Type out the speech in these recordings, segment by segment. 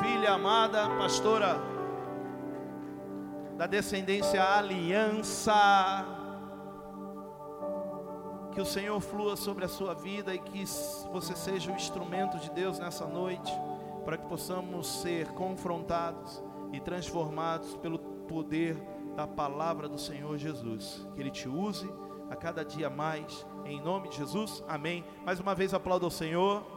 filha amada, pastora da descendência Aliança. Que o Senhor flua sobre a sua vida e que você seja o instrumento de Deus nessa noite, para que possamos ser confrontados e transformados pelo poder da palavra do Senhor Jesus. Que Ele te use a cada dia mais, em nome de Jesus, amém. Mais uma vez aplauda o Senhor.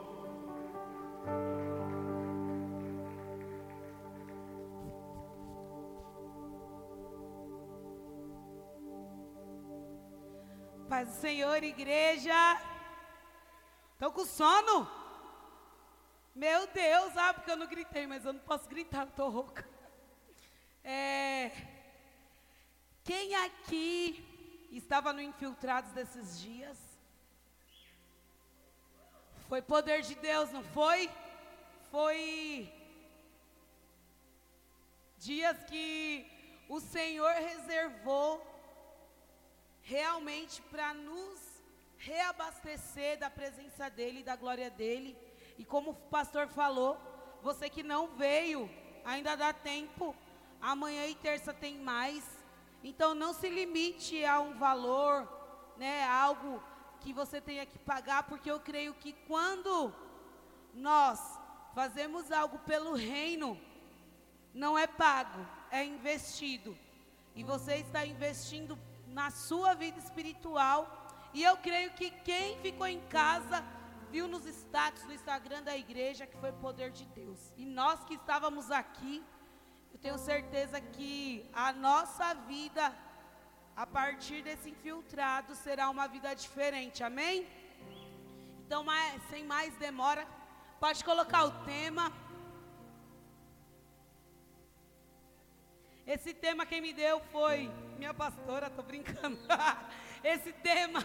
Senhor, igreja. Estão com sono? Meu Deus, ah, porque eu não gritei, mas eu não posso gritar, estou rouca. É, quem aqui estava no Infiltrados desses dias? Foi poder de Deus, não foi? Foi dias que o Senhor reservou realmente para nos reabastecer da presença dEle, da glória dEle. E como o pastor falou, você que não veio, ainda dá tempo. Amanhã e terça tem mais. Então não se limite a um valor, né, algo que você tenha que pagar, porque eu creio que quando nós fazemos algo pelo reino, não é pago, é investido. E você está investindo na sua vida espiritual. E eu creio que quem ficou em casa viu nos status no Instagram da igreja que foi poder de Deus. E nós que estávamos aqui, eu tenho certeza que a nossa vida, a partir desse infiltrado, será uma vida diferente. Amém? Então, sem mais demora, pode colocar o tema. Esse tema quem me deu foi minha pastora, tô brincando. Esse tema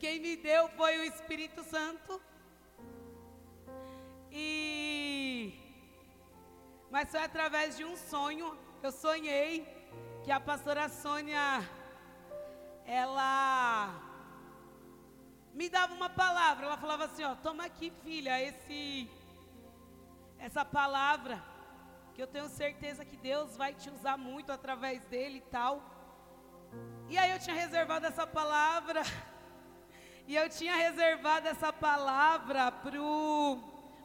quem me deu foi o Espírito Santo. E mas foi através de um sonho. Eu sonhei que a pastora Sônia ela me dava uma palavra. Ela falava assim, ó, toma aqui, filha, esse essa palavra que eu tenho certeza que Deus vai te usar muito através dele e tal. E aí eu tinha reservado essa palavra, e eu tinha reservado essa palavra pro,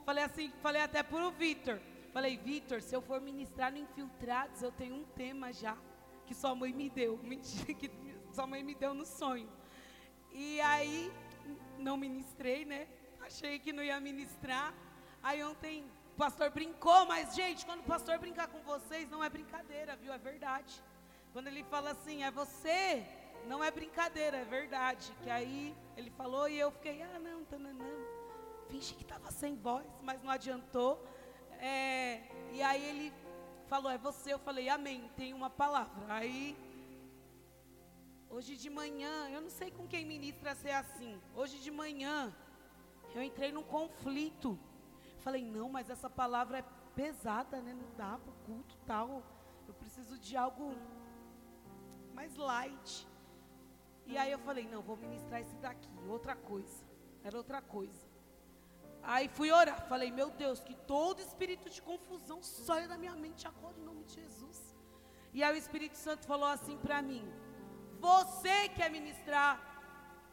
falei assim, falei até pro Vitor. Falei, Vitor, se eu for ministrar no Infiltrados, eu tenho um tema já que sua mãe me deu, mentira que sua mãe me deu no sonho. E aí não ministrei, né? Achei que não ia ministrar. Aí ontem o pastor brincou, mas gente, quando o pastor brincar com vocês, não é brincadeira, viu? É verdade. Quando ele fala assim, é você, não é brincadeira, é verdade. Que aí ele falou e eu fiquei, ah, não, não. Fingi que estava sem voz, mas não adiantou. É, e aí ele falou, é você. Eu falei, amém, tem uma palavra. Aí, hoje de manhã, eu não sei com quem ministra ser assim. Hoje de manhã, eu entrei num conflito Falei, não, mas essa palavra é pesada, né? Não dá para culto tal. Eu preciso de algo mais light. E aí eu falei, não, vou ministrar esse daqui, outra coisa. Era outra coisa. Aí fui orar, falei, meu Deus, que todo espírito de confusão saia da minha mente agora em nome de Jesus. E aí o Espírito Santo falou assim para mim: Você quer ministrar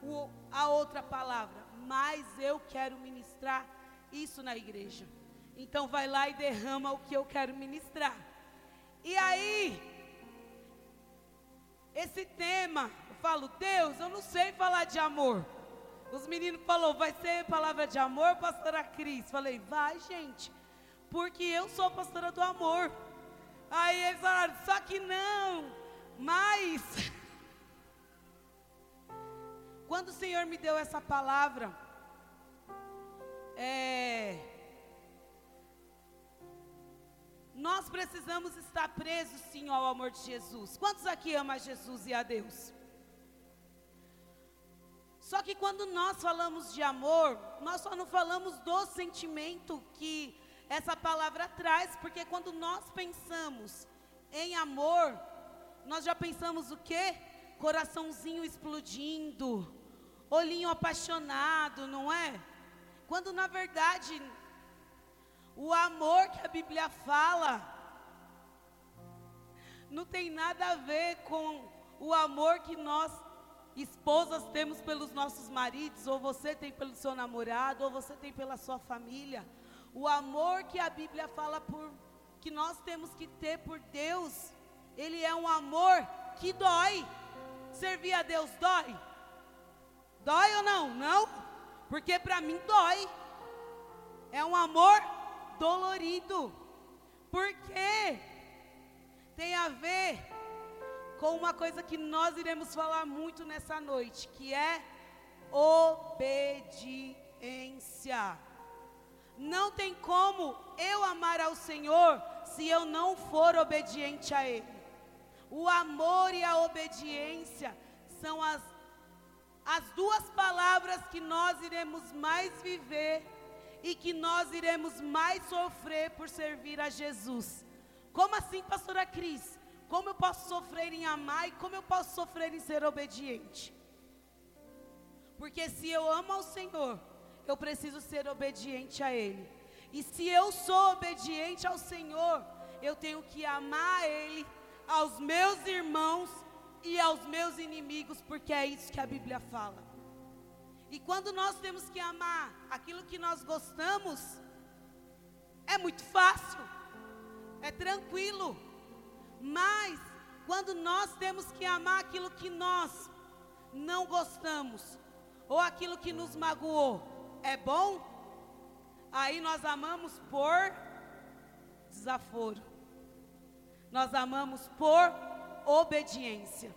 o, a outra palavra, mas eu quero ministrar isso na igreja. Então vai lá e derrama o que eu quero ministrar. E aí, esse tema, eu falo, Deus, eu não sei falar de amor. Os meninos falou, vai ser palavra de amor, pastora Cris? Falei, vai, gente, porque eu sou pastora do amor. Aí eles falaram, só que não, mas quando o Senhor me deu essa palavra, é, nós precisamos estar presos sim ao amor de Jesus. Quantos aqui amam Jesus e a Deus? Só que quando nós falamos de amor, nós só não falamos do sentimento que essa palavra traz, porque quando nós pensamos em amor, nós já pensamos o quê? Coraçãozinho explodindo, olhinho apaixonado, não é? Quando na verdade O amor que a Bíblia fala não tem nada a ver com o amor que nós esposas temos pelos nossos maridos, ou você tem pelo seu namorado, ou você tem pela sua família. O amor que a Bíblia fala por que nós temos que ter por Deus, ele é um amor que dói. Servir a Deus dói? Dói ou não? Não, porque para mim dói. É um amor dolorido. Porque tem a ver com uma coisa que nós iremos falar muito nessa noite, que é obediência. Não tem como eu amar ao Senhor se eu não for obediente a Ele. O amor e a obediência são as, as duas palavras que nós iremos mais viver e que nós iremos mais sofrer por servir a Jesus. Como assim, pastora Cris? Como eu posso sofrer em amar e como eu posso sofrer em ser obediente? Porque se eu amo ao Senhor, eu preciso ser obediente a Ele. E se eu sou obediente ao Senhor, eu tenho que amar a Ele, aos meus irmãos e aos meus inimigos, porque é isso que a Bíblia fala. E quando nós temos que amar aquilo que nós gostamos, é muito fácil, é tranquilo. Mas quando nós temos que amar aquilo que nós não gostamos, ou aquilo que nos magoou, é bom, aí nós amamos por desaforo. Nós amamos por obediência.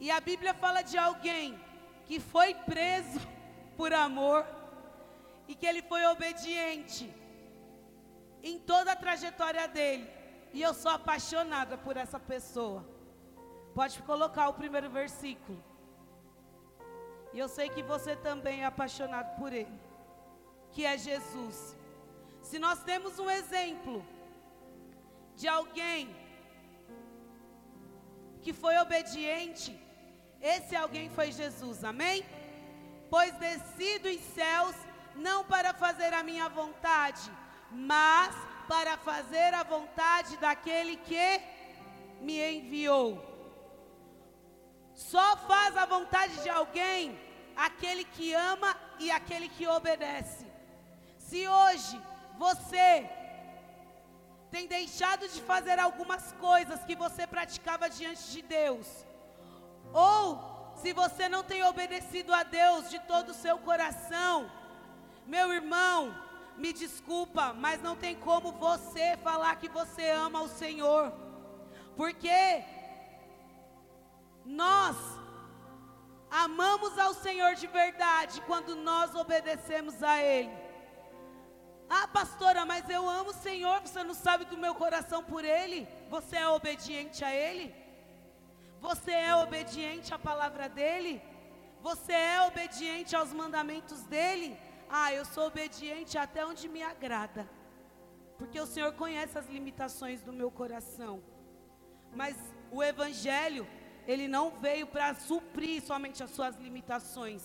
E a Bíblia fala de alguém que foi preso por amor e que ele foi obediente em toda a trajetória dele. E eu sou apaixonada por essa pessoa. Pode colocar o primeiro versículo. E eu sei que você também é apaixonado por Ele, que é Jesus. Se nós temos um exemplo de alguém que foi obediente, esse alguém foi Jesus, amém? Pois desci dos céus não para fazer a minha vontade, mas para fazer a vontade daquele que me enviou. Só faz a vontade de alguém aquele que ama e aquele que obedece. Se hoje você tem deixado de fazer algumas coisas que você praticava diante de Deus, ou se você não tem obedecido a Deus de todo o seu coração, meu irmão, me desculpa, mas não tem como você falar que você ama o Senhor, porque nós amamos ao Senhor de verdade quando nós obedecemos a Ele. Ah, pastora, mas eu amo o Senhor, você não sabe do meu coração por Ele? Você é obediente a Ele? Você é obediente à palavra dEle? Você é obediente aos mandamentos dEle? Ah, eu sou obediente até onde me agrada, porque o Senhor conhece as limitações do meu coração. Mas o Evangelho, ele não veio para suprir somente as suas limitações.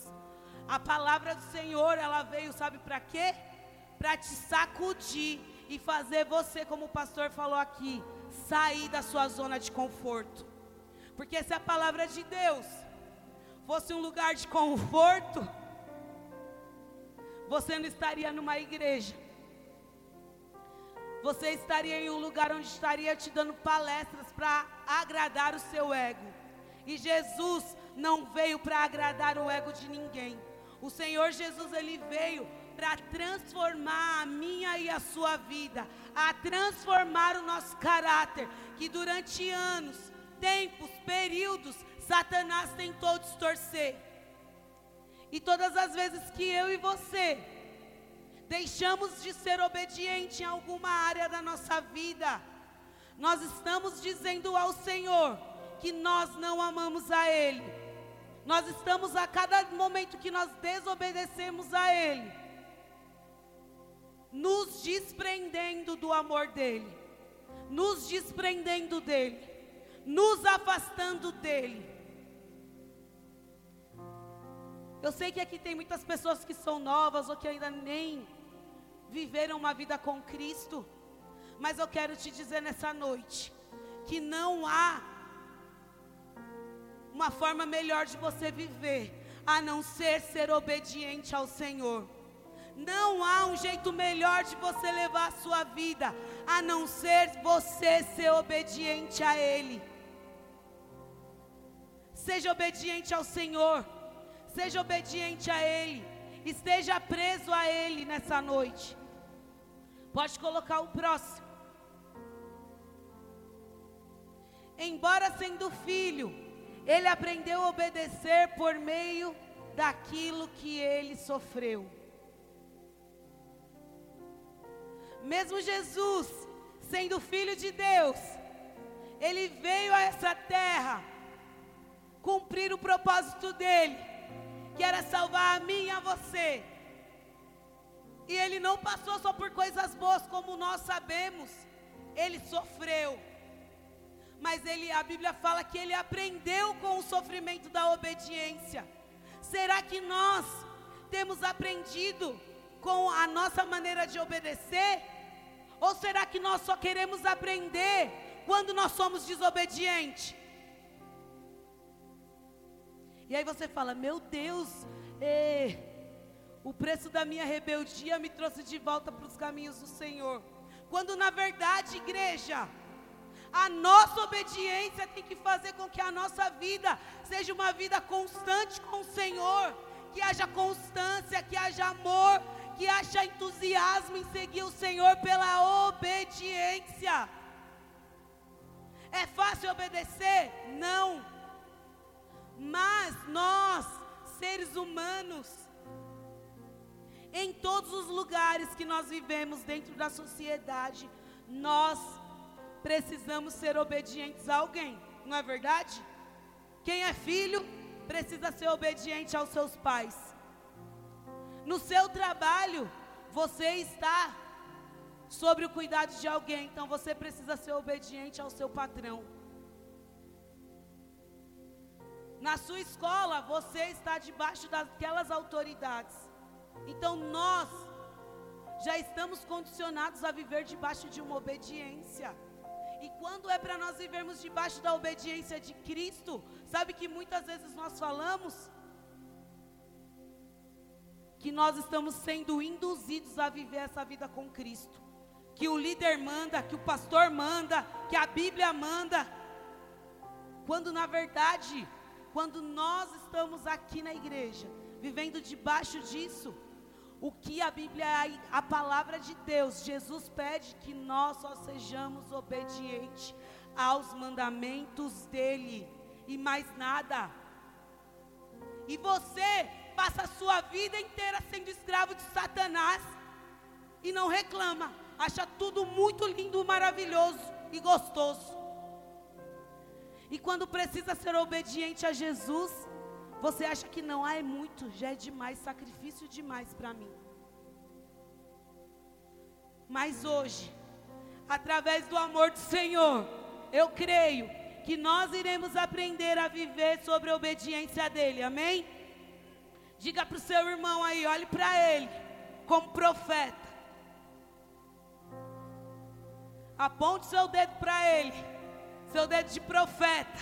A palavra do Senhor, ela veio, sabe para quê? Para te sacudir e fazer você, como o pastor falou aqui, sair da sua zona de conforto. Porque se a palavra de Deus fosse um lugar de conforto, você não estaria numa igreja. Você estaria em um lugar onde estaria te dando palestras para agradar o seu ego. E Jesus não veio para agradar o ego de ninguém. O Senhor Jesus ele veio para transformar a minha e a sua vida, a transformar o nosso caráter, que durante anos, tempos, períodos, Satanás tentou distorcer. E todas as vezes que eu e você deixamos de ser obediente em alguma área da nossa vida, nós estamos dizendo ao Senhor: que nós não amamos a Ele. Nós estamos a cada momento que nós desobedecemos a Ele, nos desprendendo do amor dEle, nos desprendendo dEle, nos afastando dEle. Eu sei que aqui tem muitas pessoas que são novas ou que ainda nem viveram uma vida com Cristo. Mas eu quero te dizer nessa noite que não há uma forma melhor de você viver a não ser ser obediente ao Senhor. Não há um jeito melhor de você levar a sua vida a não ser você ser obediente a Ele. Seja obediente ao Senhor, seja obediente a Ele, esteja preso a Ele nessa noite. Pode colocar o próximo. Embora sendo filho, ele aprendeu a obedecer por meio daquilo que ele sofreu. Mesmo Jesus, sendo filho de Deus, ele veio a essa terra cumprir o propósito dele, que era salvar a mim e a você. E ele não passou só por coisas boas, como nós sabemos, ele sofreu. Mas ele, a Bíblia fala que ele aprendeu com o sofrimento da obediência. Será que nós temos aprendido com a nossa maneira de obedecer? Ou será que nós só queremos aprender quando nós somos desobedientes? E aí você fala: Meu Deus, eh, o preço da minha rebeldia me trouxe de volta para os caminhos do Senhor. Quando na verdade, igreja, a nossa obediência tem que fazer com que a nossa vida seja uma vida constante com o Senhor, que haja constância, que haja amor, que acha entusiasmo em seguir o Senhor pela obediência. É fácil obedecer? Não. Mas nós, seres humanos, em todos os lugares que nós vivemos dentro da sociedade, nós precisamos ser obedientes a alguém, não é verdade? Quem é filho precisa ser obediente aos seus pais. No seu trabalho, você está sobre o cuidado de alguém, então você precisa ser obediente ao seu patrão. Na sua escola, você está debaixo daquelas autoridades. Então nós já estamos condicionados a viver debaixo de uma obediência. E quando é para nós vivermos debaixo da obediência de Cristo, sabe que muitas vezes nós falamos que nós estamos sendo induzidos a viver essa vida com Cristo. Que o líder manda, que o pastor manda, que a Bíblia manda. Quando na verdade, quando nós estamos aqui na igreja, vivendo debaixo disso, o que a Bíblia, a palavra de Deus, Jesus pede que nós só sejamos obedientes aos mandamentos dele e mais nada. E você passa a sua vida inteira sendo escravo de Satanás e não reclama, acha tudo muito lindo, maravilhoso e gostoso. E quando precisa ser obediente a Jesus, você acha que não, ah, é muito, já é demais, sacrifício demais para mim. Mas hoje, através do amor do Senhor, eu creio que nós iremos aprender a viver sobre a obediência dEle, amém? Diga para o seu irmão aí, olhe para ele, como profeta. Aponte seu dedo para ele, seu dedo de profeta.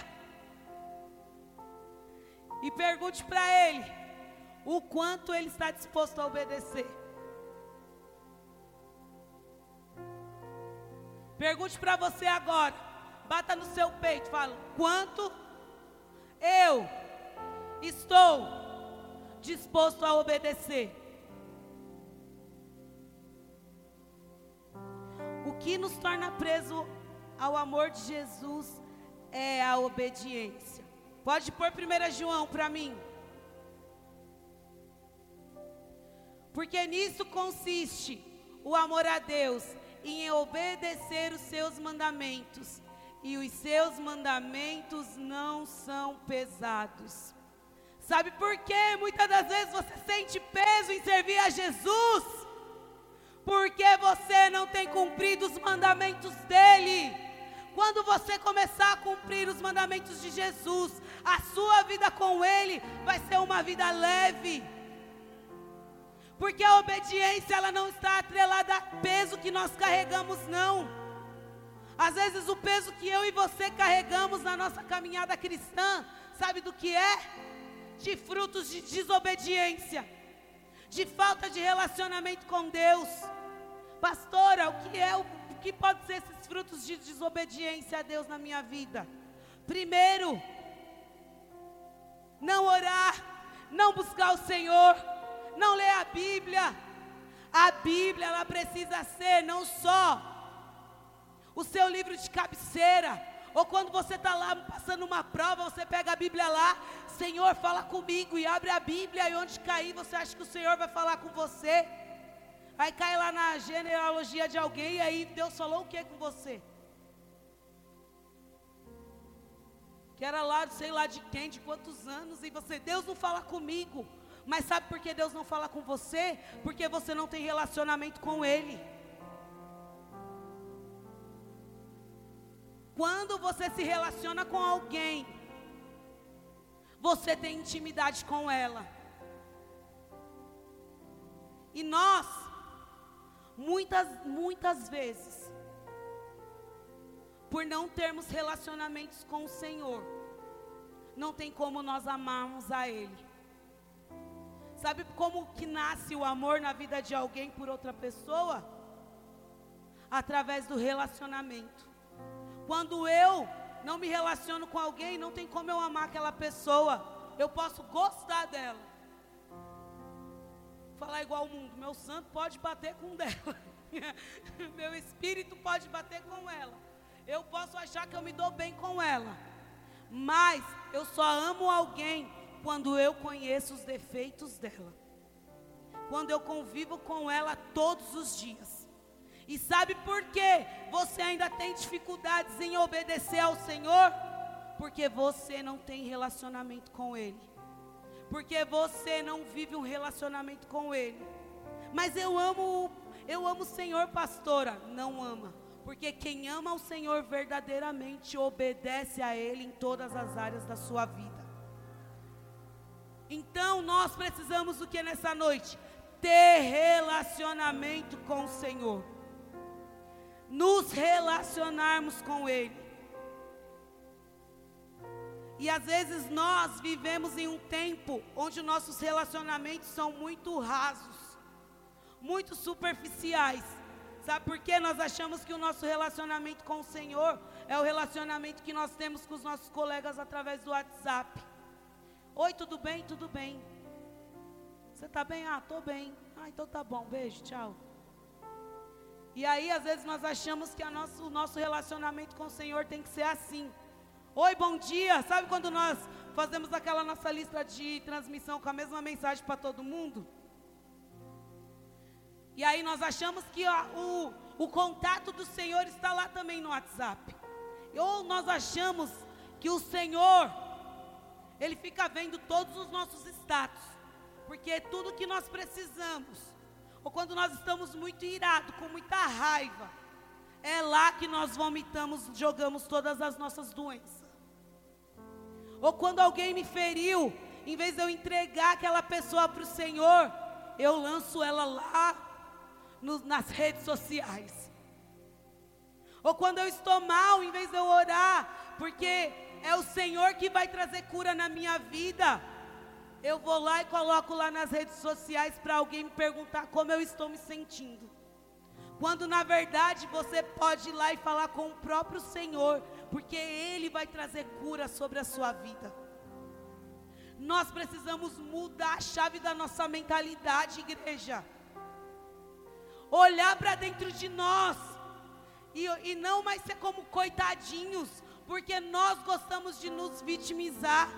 E pergunte para ele o quanto ele está disposto a obedecer. Pergunte para você agora, bata no seu peito, fala: quanto eu estou disposto a obedecer. O que nos torna preso ao amor de Jesus é a obediência. Pode pôr 1 João para mim. Porque nisso consiste o amor a Deus, em obedecer os seus mandamentos. E os seus mandamentos não são pesados. Sabe por quê? Muitas das vezes você sente peso em servir a Jesus, porque você não tem cumprido os mandamentos dEle. Quando você começar a cumprir os mandamentos de Jesus, a sua vida com Ele vai ser uma vida leve. Porque a obediência ela não está atrelada a peso que nós carregamos não. Às vezes o peso que eu e você carregamos na nossa caminhada cristã, sabe do que é? De frutos de desobediência, de falta de relacionamento com Deus. Pastora, o que é o que pode ser esses frutos de desobediência a Deus na minha vida? Primeiro, não orar, não buscar o Senhor, não ler a Bíblia. A Bíblia, ela precisa ser não só o seu livro de cabeceira, ou quando você está lá passando uma prova, você pega a Bíblia lá, Senhor, fala comigo, e abre a Bíblia, e onde cair, você acha que o Senhor vai falar com você? Aí cai lá na genealogia de alguém, e aí Deus falou o que com você? Que era lá, sei lá de quem, de quantos anos, e você, Deus não fala comigo. Mas sabe por que Deus não fala com você? Porque você não tem relacionamento com Ele. Quando você se relaciona com alguém, você tem intimidade com ela. E nós, muitas, muitas vezes, por não termos relacionamentos com o Senhor, não tem como nós amarmos a Ele. Sabe como que nasce o amor na vida de alguém por outra pessoa? Através do relacionamento. Quando eu não me relaciono com alguém, não tem como eu amar aquela pessoa. Eu posso gostar dela. Falar igual o mundo, meu santo pode bater com dela. meu espírito pode bater com ela. Eu posso achar que eu me dou bem com ela. Mas eu só amo alguém quando eu conheço os defeitos dela, quando eu convivo com ela todos os dias. E sabe por que você ainda tem dificuldades em obedecer ao Senhor? Porque você não tem relacionamento com Ele, porque você não vive um relacionamento com Ele. Mas eu amo, eu amo o Senhor, pastora. Não ama, porque quem ama o Senhor verdadeiramente obedece a Ele em todas as áreas da sua vida. Então nós precisamos o que nessa noite? Ter relacionamento com o Senhor. Nos relacionarmos com Ele. E às vezes nós vivemos em um tempo onde nossos relacionamentos são muito rasos, muito superficiais. Sabe por quê? Nós achamos que o nosso relacionamento com o Senhor é o relacionamento que nós temos com os nossos colegas através do WhatsApp. Oi, tudo bem? Tudo bem. Você está bem? Ah, estou bem. Ah, então tá bom. Beijo, tchau. E aí, às vezes, nós achamos que nosso, o nosso relacionamento com o Senhor tem que ser assim. Oi, bom dia. Sabe quando nós fazemos aquela nossa lista de transmissão com a mesma mensagem para todo mundo? E aí nós achamos que ó, o, o contato do Senhor está lá também no WhatsApp. Ou nós achamos que o Senhor ele fica vendo todos os nossos status, porque tudo que nós precisamos, ou quando nós estamos muito irados, com muita raiva, é lá que nós vomitamos, jogamos todas as nossas doenças. Ou quando alguém me feriu, em vez de eu entregar aquela pessoa para o Senhor, eu lanço ela lá no, nas redes sociais. Ou quando eu estou mal, em vez de eu orar, porque é o Senhor que vai trazer cura na minha vida. Eu vou lá e coloco lá nas redes sociais para alguém me perguntar como eu estou me sentindo. Quando na verdade você pode ir lá e falar com o próprio Senhor, porque Ele vai trazer cura sobre a sua vida. Nós precisamos mudar a chave da nossa mentalidade, igreja. Olhar para dentro de nós e, e não mais ser como coitadinhos, porque nós gostamos de nos vitimizar,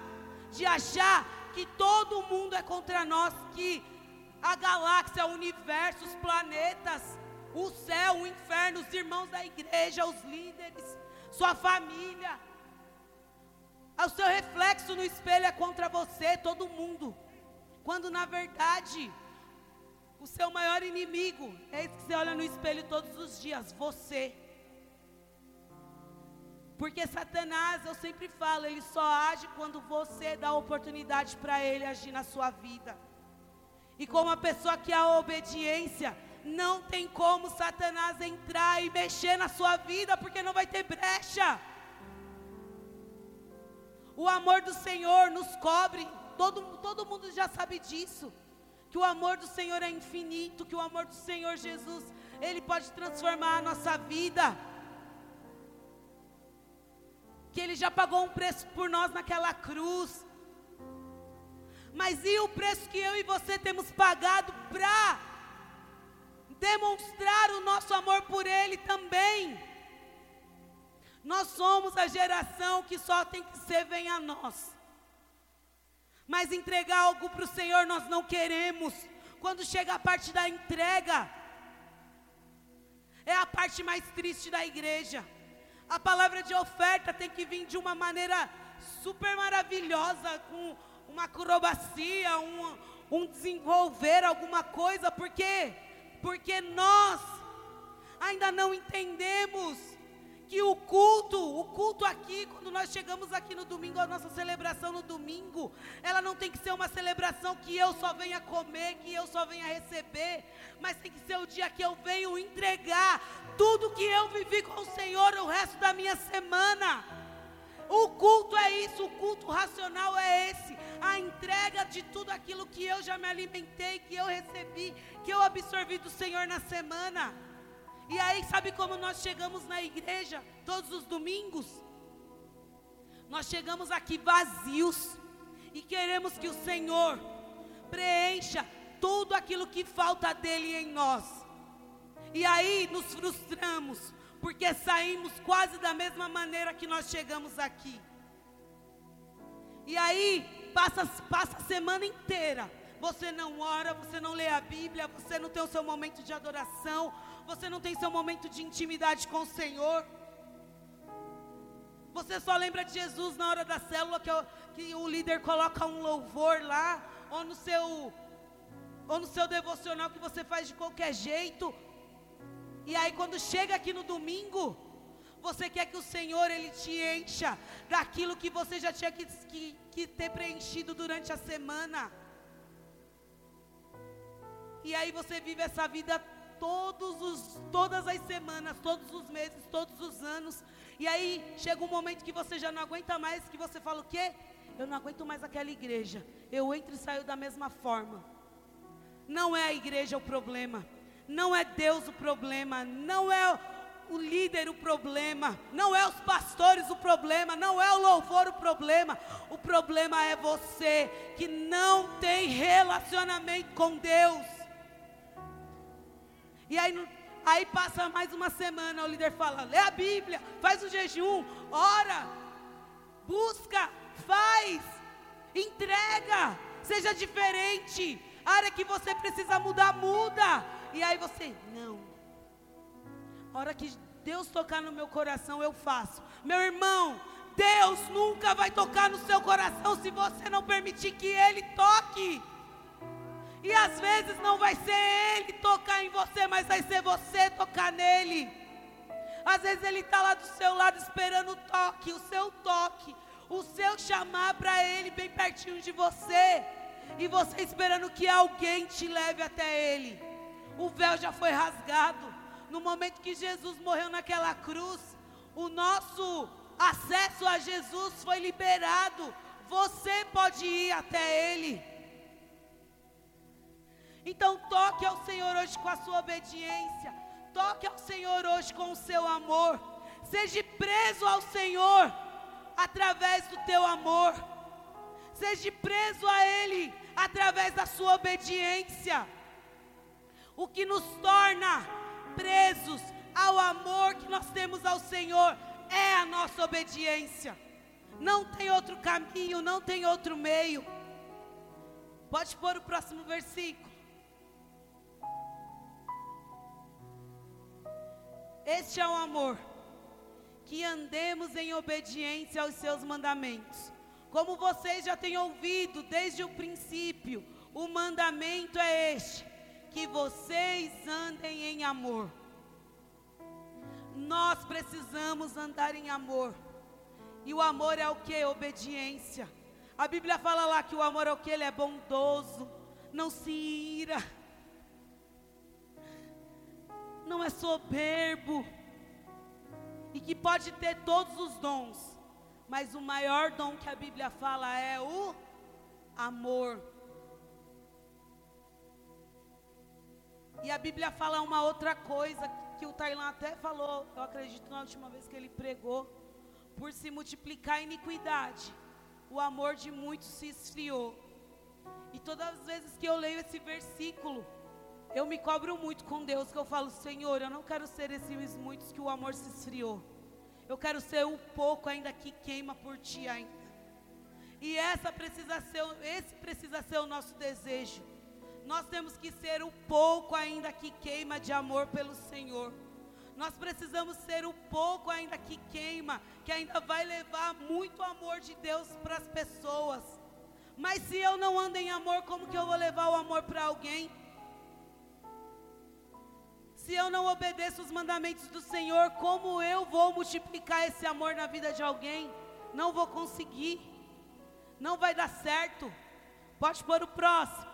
de achar que todo mundo é contra nós, que a galáxia, o universo, os planetas, o céu, o inferno, os irmãos da igreja, os líderes, sua família, o seu reflexo no espelho é contra você, todo mundo. Quando na verdade, o seu maior inimigo é esse que você olha no espelho todos os dias, você. Porque Satanás, eu sempre falo, ele só age quando você dá oportunidade para ele agir na sua vida. E como a pessoa que a obediência, não tem como Satanás entrar e mexer na sua vida, porque não vai ter brecha. O amor do Senhor nos cobre, todo, todo mundo já sabe disso. Que o amor do Senhor é infinito, que o amor do Senhor Jesus, Ele pode transformar a nossa vida. Que Ele já pagou um preço por nós naquela cruz. Mas e o preço que eu e você temos pagado para demonstrar o nosso amor por Ele também? Nós somos a geração que só tem que ser vem a nós. Mas entregar algo para o Senhor nós não queremos. Quando chega a parte da entrega, é a parte mais triste da igreja. A palavra de oferta tem que vir de uma maneira super maravilhosa, com uma acrobacia, um, um desenvolver alguma coisa, por quê? Porque nós ainda não entendemos que o culto, o culto aqui, quando nós chegamos aqui no domingo, a nossa celebração no domingo, ela não tem que ser uma celebração que eu só venha comer, que eu só venha receber, mas tem que ser o dia que eu venho entregar tudo que eu vivi com o Senhor o resto da minha semana. O culto é isso, o culto racional é esse, a entrega de tudo aquilo que eu já me alimentei, que eu recebi, que eu absorvi do Senhor na semana. E aí, sabe como nós chegamos na igreja todos os domingos? Nós chegamos aqui vazios e queremos que o Senhor preencha tudo aquilo que falta dele em nós. E aí nos frustramos, porque saímos quase da mesma maneira que nós chegamos aqui. E aí passa, passa a semana inteira. Você não ora, você não lê a Bíblia, você não tem o seu momento de adoração, você não tem seu momento de intimidade com o Senhor. Você só lembra de Jesus na hora da célula que, que o líder coloca um louvor lá, ou no seu ou no seu devocional que você faz de qualquer jeito. E aí quando chega aqui no domingo, você quer que o Senhor ele te encha daquilo que você já tinha que, que, que ter preenchido durante a semana. E aí você vive essa vida todos os, todas as semanas, todos os meses, todos os anos. E aí chega um momento que você já não aguenta mais, que você fala o quê? Eu não aguento mais aquela igreja. Eu entro e saio da mesma forma. Não é a igreja o problema. Não é Deus o problema. Não é o líder o problema. Não é os pastores o problema. Não é o louvor o problema. O problema é você que não tem relacionamento com Deus. E aí, aí passa mais uma semana, o líder fala: lê a Bíblia, faz o jejum, ora, busca, faz, entrega, seja diferente. A área que você precisa mudar, muda. E aí você, não. A hora que Deus tocar no meu coração, eu faço. Meu irmão, Deus nunca vai tocar no seu coração se você não permitir que Ele toque. E às vezes não vai ser Ele tocar em você, mas vai ser você tocar nele. Às vezes Ele está lá do seu lado esperando o toque, o seu toque, o seu chamar para Ele bem pertinho de você. E você esperando que alguém te leve até Ele. O véu já foi rasgado. No momento que Jesus morreu naquela cruz, o nosso acesso a Jesus foi liberado. Você pode ir até Ele. Então toque ao Senhor hoje com a sua obediência. Toque ao Senhor hoje com o seu amor. Seja preso ao Senhor através do teu amor. Seja preso a Ele através da sua obediência. O que nos torna presos ao amor que nós temos ao Senhor é a nossa obediência. Não tem outro caminho, não tem outro meio. Pode pôr o próximo versículo. Este é o amor, que andemos em obediência aos seus mandamentos. Como vocês já têm ouvido desde o princípio, o mandamento é este: que vocês andem em amor. Nós precisamos andar em amor. E o amor é o que? Obediência. A Bíblia fala lá que o amor é o que? Ele é bondoso, não se ira, não é soberbo, e que pode ter todos os dons, mas o maior dom que a Bíblia fala é o amor. E a Bíblia fala uma outra coisa que o Tailan até falou, eu acredito na última vez que ele pregou, por se multiplicar a iniquidade, o amor de muitos se esfriou. E todas as vezes que eu leio esse versículo, eu me cobro muito com Deus, que eu falo, Senhor, eu não quero ser esses muitos que o amor se esfriou. Eu quero ser o pouco ainda que queima por ti ainda. E essa precisa ser, esse precisa ser o nosso desejo. Nós temos que ser o pouco ainda que queima de amor pelo Senhor. Nós precisamos ser o pouco ainda que queima, que ainda vai levar muito amor de Deus para as pessoas. Mas se eu não ando em amor, como que eu vou levar o amor para alguém? Se eu não obedeço os mandamentos do Senhor, como eu vou multiplicar esse amor na vida de alguém? Não vou conseguir. Não vai dar certo. Pode pôr o próximo.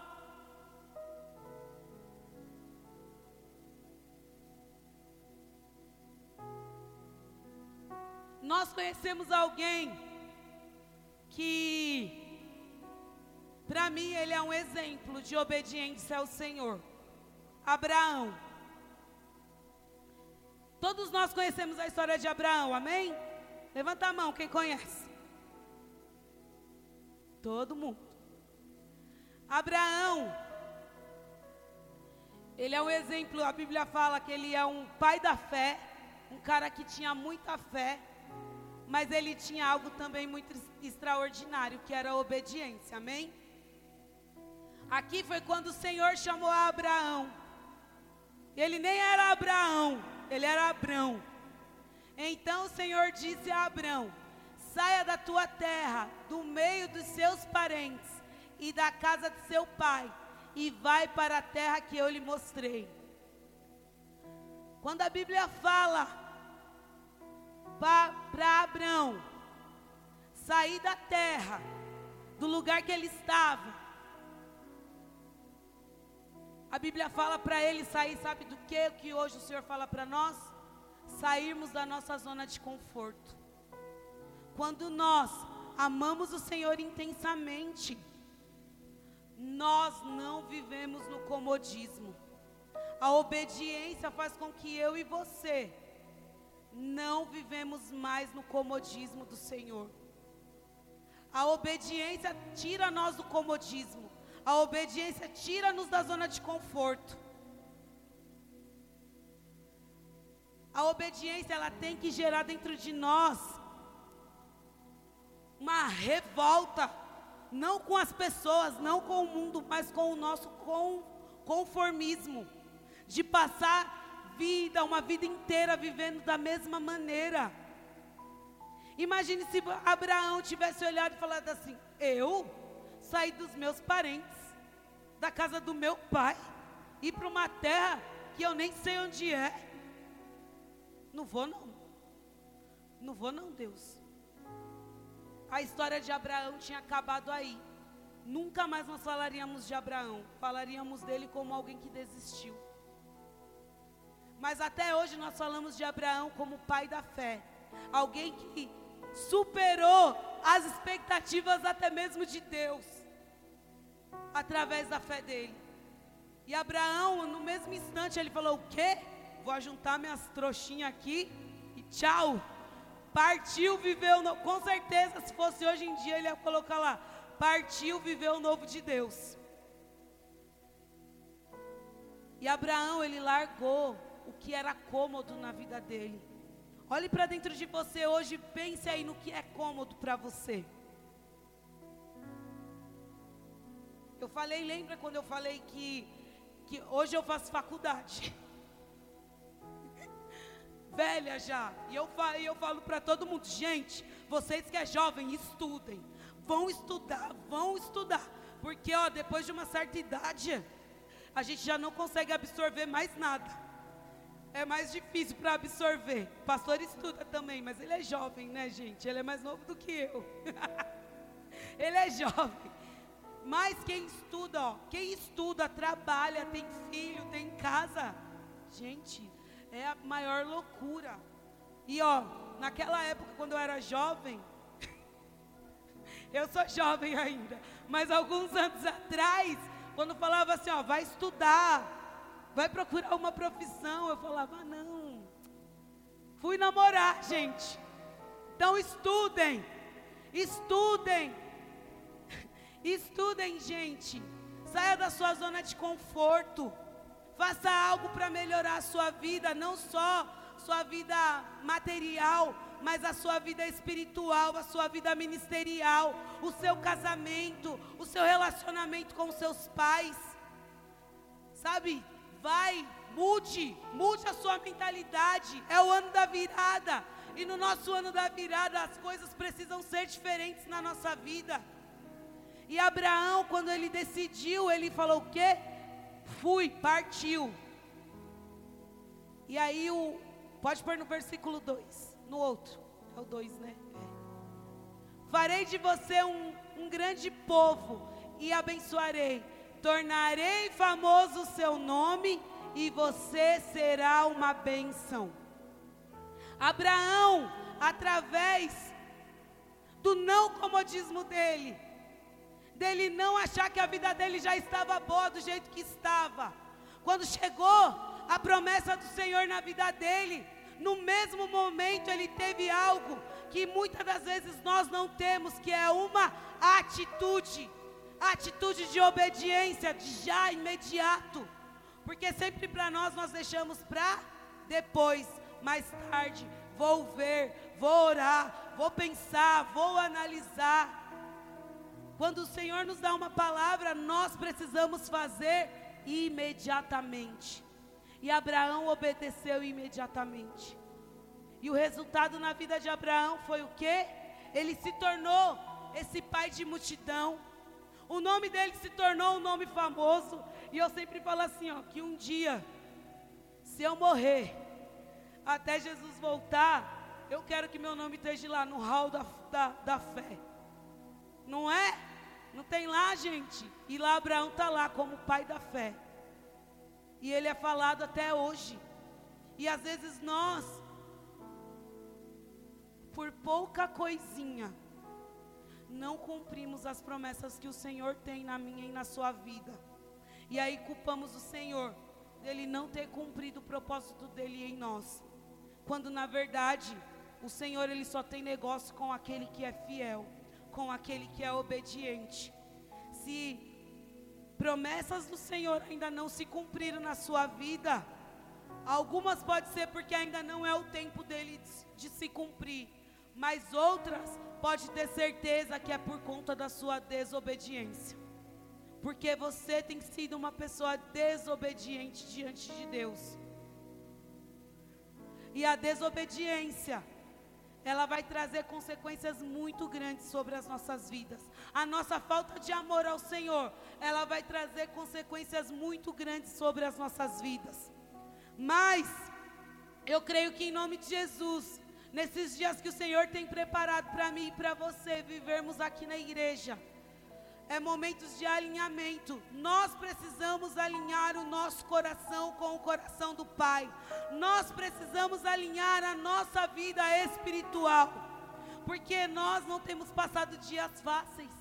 Nós conhecemos alguém que para mim, ele é um exemplo de obediência ao Senhor. Abraão. Todos nós conhecemos a história de Abraão, amém? Levanta a mão, quem conhece? Todo mundo. Abraão, ele é um exemplo, a Bíblia fala que ele é um pai da fé, um cara que tinha muita fé, mas ele tinha algo também muito extraordinário, que era a obediência, amém? Aqui foi quando o Senhor chamou Abraão. Ele nem era Abraão, ele era Abrão. Então o Senhor disse a Abrão: Saia da tua terra, do meio dos seus parentes e da casa de seu pai, e vai para a terra que eu lhe mostrei. Quando a Bíblia fala para Abrão sair da terra, do lugar que ele estava, a Bíblia fala para ele sair, sabe do que? Que hoje o Senhor fala para nós? Sairmos da nossa zona de conforto. Quando nós amamos o Senhor intensamente, nós não vivemos no comodismo. A obediência faz com que eu e você não vivemos mais no comodismo do Senhor. A obediência tira nós do comodismo. A obediência tira-nos da zona de conforto. A obediência ela tem que gerar dentro de nós uma revolta, não com as pessoas, não com o mundo, mas com o nosso conformismo, de passar vida, uma vida inteira vivendo da mesma maneira. Imagine se Abraão tivesse olhado e falado assim: Eu saí dos meus parentes, da casa do meu pai, ir para uma terra que eu nem sei onde é. Não vou não. Não vou não, Deus. A história de Abraão tinha acabado aí. Nunca mais nós falaríamos de Abraão. Falaríamos dele como alguém que desistiu. Mas até hoje nós falamos de Abraão como pai da fé. Alguém que superou as expectativas até mesmo de Deus através da fé dele. E Abraão, no mesmo instante, ele falou: O quê? Vou juntar minhas trouxinhas aqui e tchau. Partiu, viveu, no... com certeza, se fosse hoje em dia, ele ia colocar lá: Partiu, viveu o novo de Deus. E Abraão, ele largou o que era cômodo na vida dele. Olhe para dentro de você hoje, pense aí no que é cômodo para você. Eu falei, lembra quando eu falei que, que hoje eu faço faculdade? Velha já. E eu, e eu falo para todo mundo, gente, vocês que é jovem, estudem. Vão estudar, vão estudar. Porque, ó, depois de uma certa idade, a gente já não consegue absorver mais nada. É mais difícil para absorver. O pastor estuda também, mas ele é jovem, né, gente? Ele é mais novo do que eu. ele é jovem. Mas quem estuda, ó, quem estuda, trabalha, tem filho, tem casa, gente, é a maior loucura. E ó, naquela época quando eu era jovem, eu sou jovem ainda, mas alguns anos atrás, quando falava assim, ó, vai estudar, vai procurar uma profissão, eu falava, não. Fui namorar, gente. Então estudem, estudem, estudem, gente. Saia da sua zona de conforto. Faça algo para melhorar a sua vida, não só sua vida material, mas a sua vida espiritual, a sua vida ministerial, o seu casamento, o seu relacionamento com seus pais. Sabe? Vai, mude, mude a sua mentalidade. É o ano da virada. E no nosso ano da virada, as coisas precisam ser diferentes na nossa vida. E Abraão, quando ele decidiu, ele falou o quê? Fui, partiu. E aí o pode pôr no versículo 2 no outro. É o 2, né? É. Farei de você um, um grande povo e abençoarei. Tornarei famoso o seu nome e você será uma bênção. Abraão, através do não comodismo dele, dele não achar que a vida dele já estava boa do jeito que estava. Quando chegou a promessa do Senhor na vida dele, no mesmo momento ele teve algo que muitas das vezes nós não temos, que é uma atitude, atitude de obediência, de já imediato. Porque sempre para nós nós deixamos para depois, mais tarde, vou ver, vou orar, vou pensar, vou analisar. Quando o Senhor nos dá uma palavra, nós precisamos fazer imediatamente. E Abraão obedeceu imediatamente. E o resultado na vida de Abraão foi o quê? Ele se tornou esse pai de multidão. O nome dele se tornou um nome famoso. E eu sempre falo assim, ó, que um dia, se eu morrer, até Jesus voltar, eu quero que meu nome esteja lá no hall da, da, da fé. Não é? Não tem lá, gente? E lá Abraão está lá como pai da fé. E ele é falado até hoje. E às vezes nós, por pouca coisinha, não cumprimos as promessas que o Senhor tem na minha e na sua vida. E aí culpamos o Senhor dele não ter cumprido o propósito dele em nós. Quando na verdade, o Senhor ele só tem negócio com aquele que é fiel, com aquele que é obediente. Se promessas do Senhor ainda não se cumpriram na sua vida. Algumas pode ser porque ainda não é o tempo dele de se cumprir, mas outras pode ter certeza que é por conta da sua desobediência. Porque você tem sido uma pessoa desobediente diante de Deus. E a desobediência ela vai trazer consequências muito grandes sobre as nossas vidas. A nossa falta de amor ao Senhor, ela vai trazer consequências muito grandes sobre as nossas vidas. Mas eu creio que em nome de Jesus, nesses dias que o Senhor tem preparado para mim e para você vivermos aqui na igreja, é momentos de alinhamento. Nós precisamos alinhar o nosso coração com o coração do Pai. Nós precisamos alinhar a nossa vida espiritual. Porque nós não temos passado dias fáceis,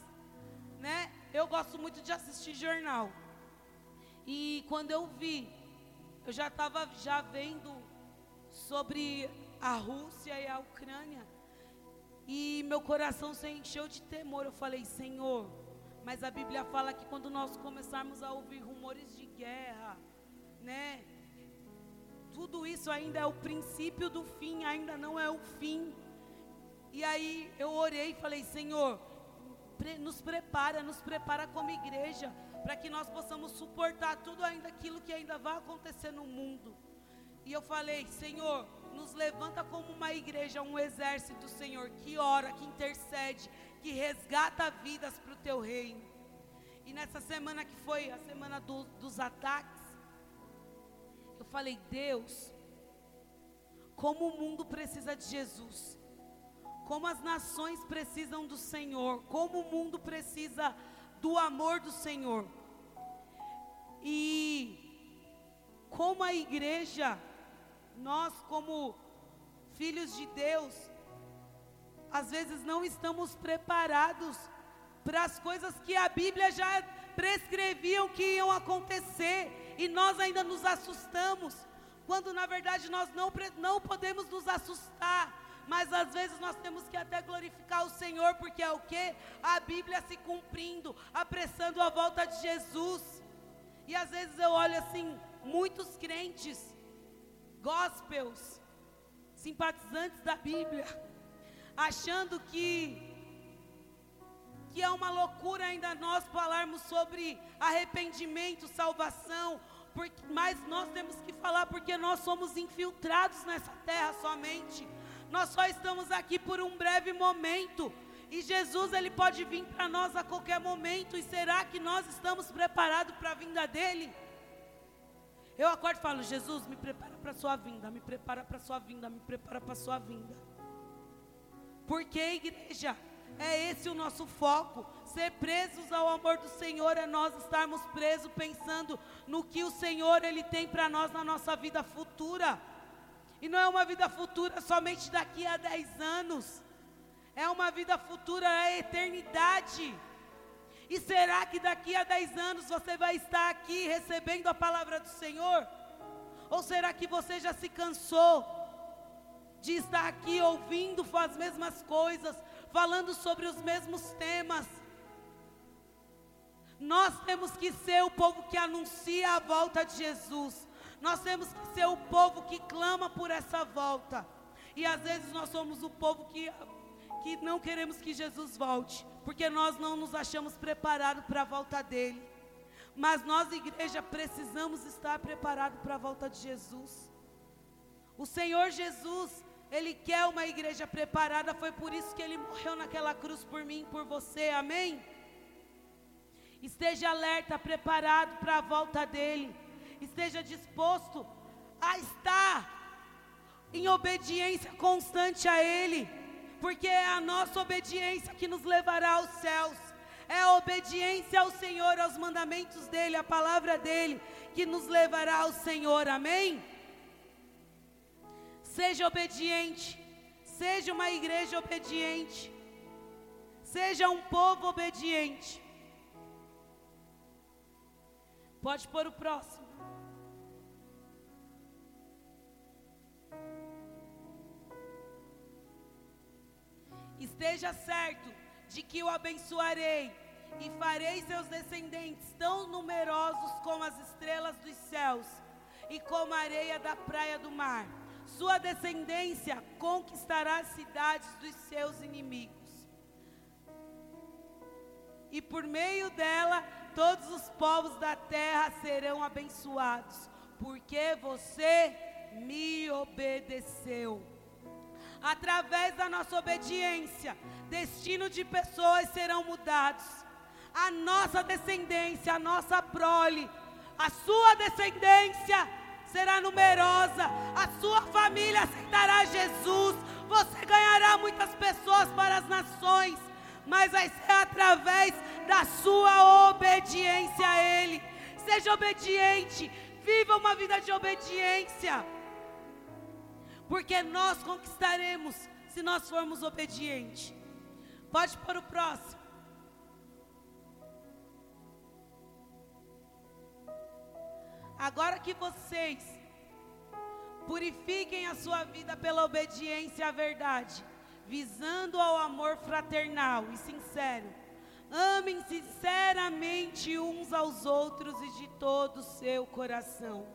né? Eu gosto muito de assistir jornal. E quando eu vi, eu já estava já vendo sobre a Rússia e a Ucrânia. E meu coração se encheu de temor. Eu falei, Senhor, mas a Bíblia fala que quando nós começarmos a ouvir rumores de guerra, né? Tudo isso ainda é o princípio do fim, ainda não é o fim. E aí eu orei e falei: Senhor, nos prepara, nos prepara como igreja, para que nós possamos suportar tudo ainda aquilo que ainda vai acontecer no mundo. E eu falei: Senhor, nos levanta como uma igreja, um exército, Senhor, que ora, que intercede, que resgata vidas para o teu reino. E nessa semana que foi a semana do, dos ataques, eu falei, Deus, como o mundo precisa de Jesus, como as nações precisam do Senhor, como o mundo precisa do amor do Senhor. E como a igreja, nós como filhos de Deus, às vezes não estamos preparados para as coisas que a Bíblia já prescreviam que iam acontecer e nós ainda nos assustamos, quando na verdade nós não, não podemos nos assustar, mas às vezes nós temos que até glorificar o Senhor, porque é o que? A Bíblia se cumprindo, apressando a volta de Jesus. E às vezes eu olho assim, muitos crentes, gospels, simpatizantes da Bíblia, achando que que é uma loucura ainda nós falarmos sobre arrependimento, salvação, porque, mas nós temos que falar porque nós somos infiltrados nessa terra somente. Nós só estamos aqui por um breve momento. E Jesus ele pode vir para nós a qualquer momento. E será que nós estamos preparados para a vinda dele? Eu acordo e falo: Jesus, me prepara para a sua vinda, me prepara para a sua vinda, me prepara para a sua vinda. Porque, igreja, é esse o nosso foco. Ser presos ao amor do Senhor é nós estarmos presos pensando no que o Senhor ele tem para nós na nossa vida futura. E não é uma vida futura somente daqui a 10 anos. É uma vida futura, é a eternidade. E será que daqui a 10 anos você vai estar aqui recebendo a palavra do Senhor? Ou será que você já se cansou de estar aqui ouvindo as mesmas coisas, falando sobre os mesmos temas? Nós temos que ser o povo que anuncia a volta de Jesus. Nós temos que ser o povo que clama por essa volta. E às vezes nós somos o povo que, que não queremos que Jesus volte porque nós não nos achamos preparados para a volta dele. Mas nós, igreja, precisamos estar preparados para a volta de Jesus. O Senhor Jesus, Ele quer uma igreja preparada, foi por isso que Ele morreu naquela cruz por mim por você, amém? Esteja alerta, preparado para a volta dEle, esteja disposto a estar em obediência constante a Ele porque é a nossa obediência que nos levará aos céus. É a obediência ao Senhor, aos mandamentos dEle, à palavra dEle, que nos levará ao Senhor, amém? Seja obediente, seja uma igreja obediente, seja um povo obediente. Pode pôr o próximo. Esteja certo de que o abençoarei e farei seus descendentes tão numerosos como as estrelas dos céus e como a areia da praia do mar. Sua descendência conquistará as cidades dos seus inimigos. E por meio dela, todos os povos da terra serão abençoados, porque você me obedeceu através da nossa obediência, destino de pessoas serão mudados. A nossa descendência, a nossa prole, a sua descendência será numerosa, a sua família aceitará Jesus, você ganhará muitas pessoas para as nações, mas vai ser através da sua obediência a Ele. Seja obediente, viva uma vida de obediência porque nós conquistaremos se nós formos obedientes. Pode pôr o próximo. Agora que vocês purifiquem a sua vida pela obediência à verdade, visando ao amor fraternal e sincero, amem sinceramente uns aos outros e de todo o seu coração.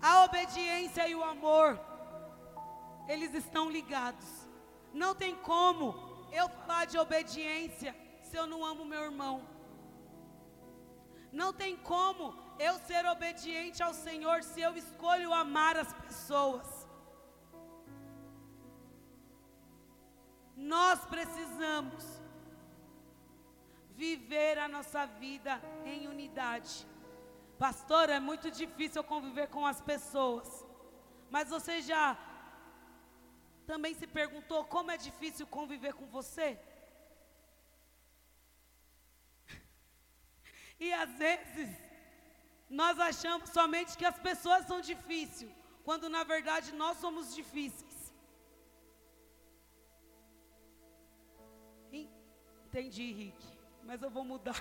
A obediência e o amor eles estão ligados. Não tem como eu falar de obediência se eu não amo meu irmão. Não tem como eu ser obediente ao Senhor se eu escolho amar as pessoas. Nós precisamos viver a nossa vida em unidade. Pastor, é muito difícil conviver com as pessoas. Mas você já também se perguntou como é difícil conviver com você? E às vezes, nós achamos somente que as pessoas são difíceis, quando na verdade nós somos difíceis. Entendi, Rick, mas eu vou mudar.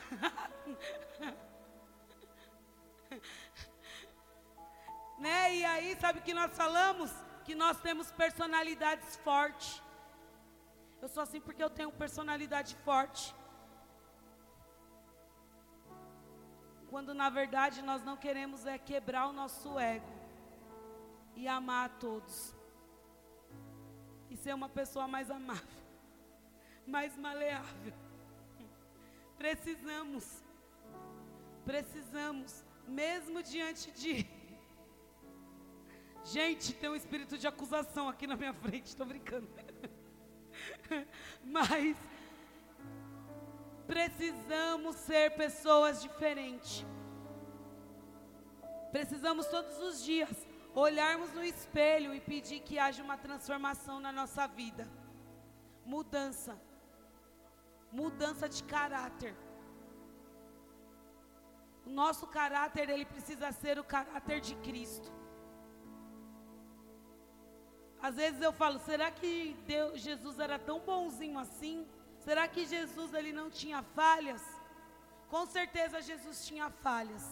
né? E aí, sabe o que nós falamos? Que nós temos personalidades fortes. Eu sou assim porque eu tenho personalidade forte. Quando na verdade nós não queremos é quebrar o nosso ego e amar a todos. E ser uma pessoa mais amável mais maleável. Precisamos, precisamos, mesmo diante de. Gente, tem um espírito de acusação aqui na minha frente, estou brincando. Mas precisamos ser pessoas diferentes. Precisamos todos os dias olharmos no espelho e pedir que haja uma transformação na nossa vida. Mudança mudança de caráter. O nosso caráter, ele precisa ser o caráter de Cristo. Às vezes eu falo, será que Deus, Jesus era tão bonzinho assim? Será que Jesus ele não tinha falhas? Com certeza Jesus tinha falhas.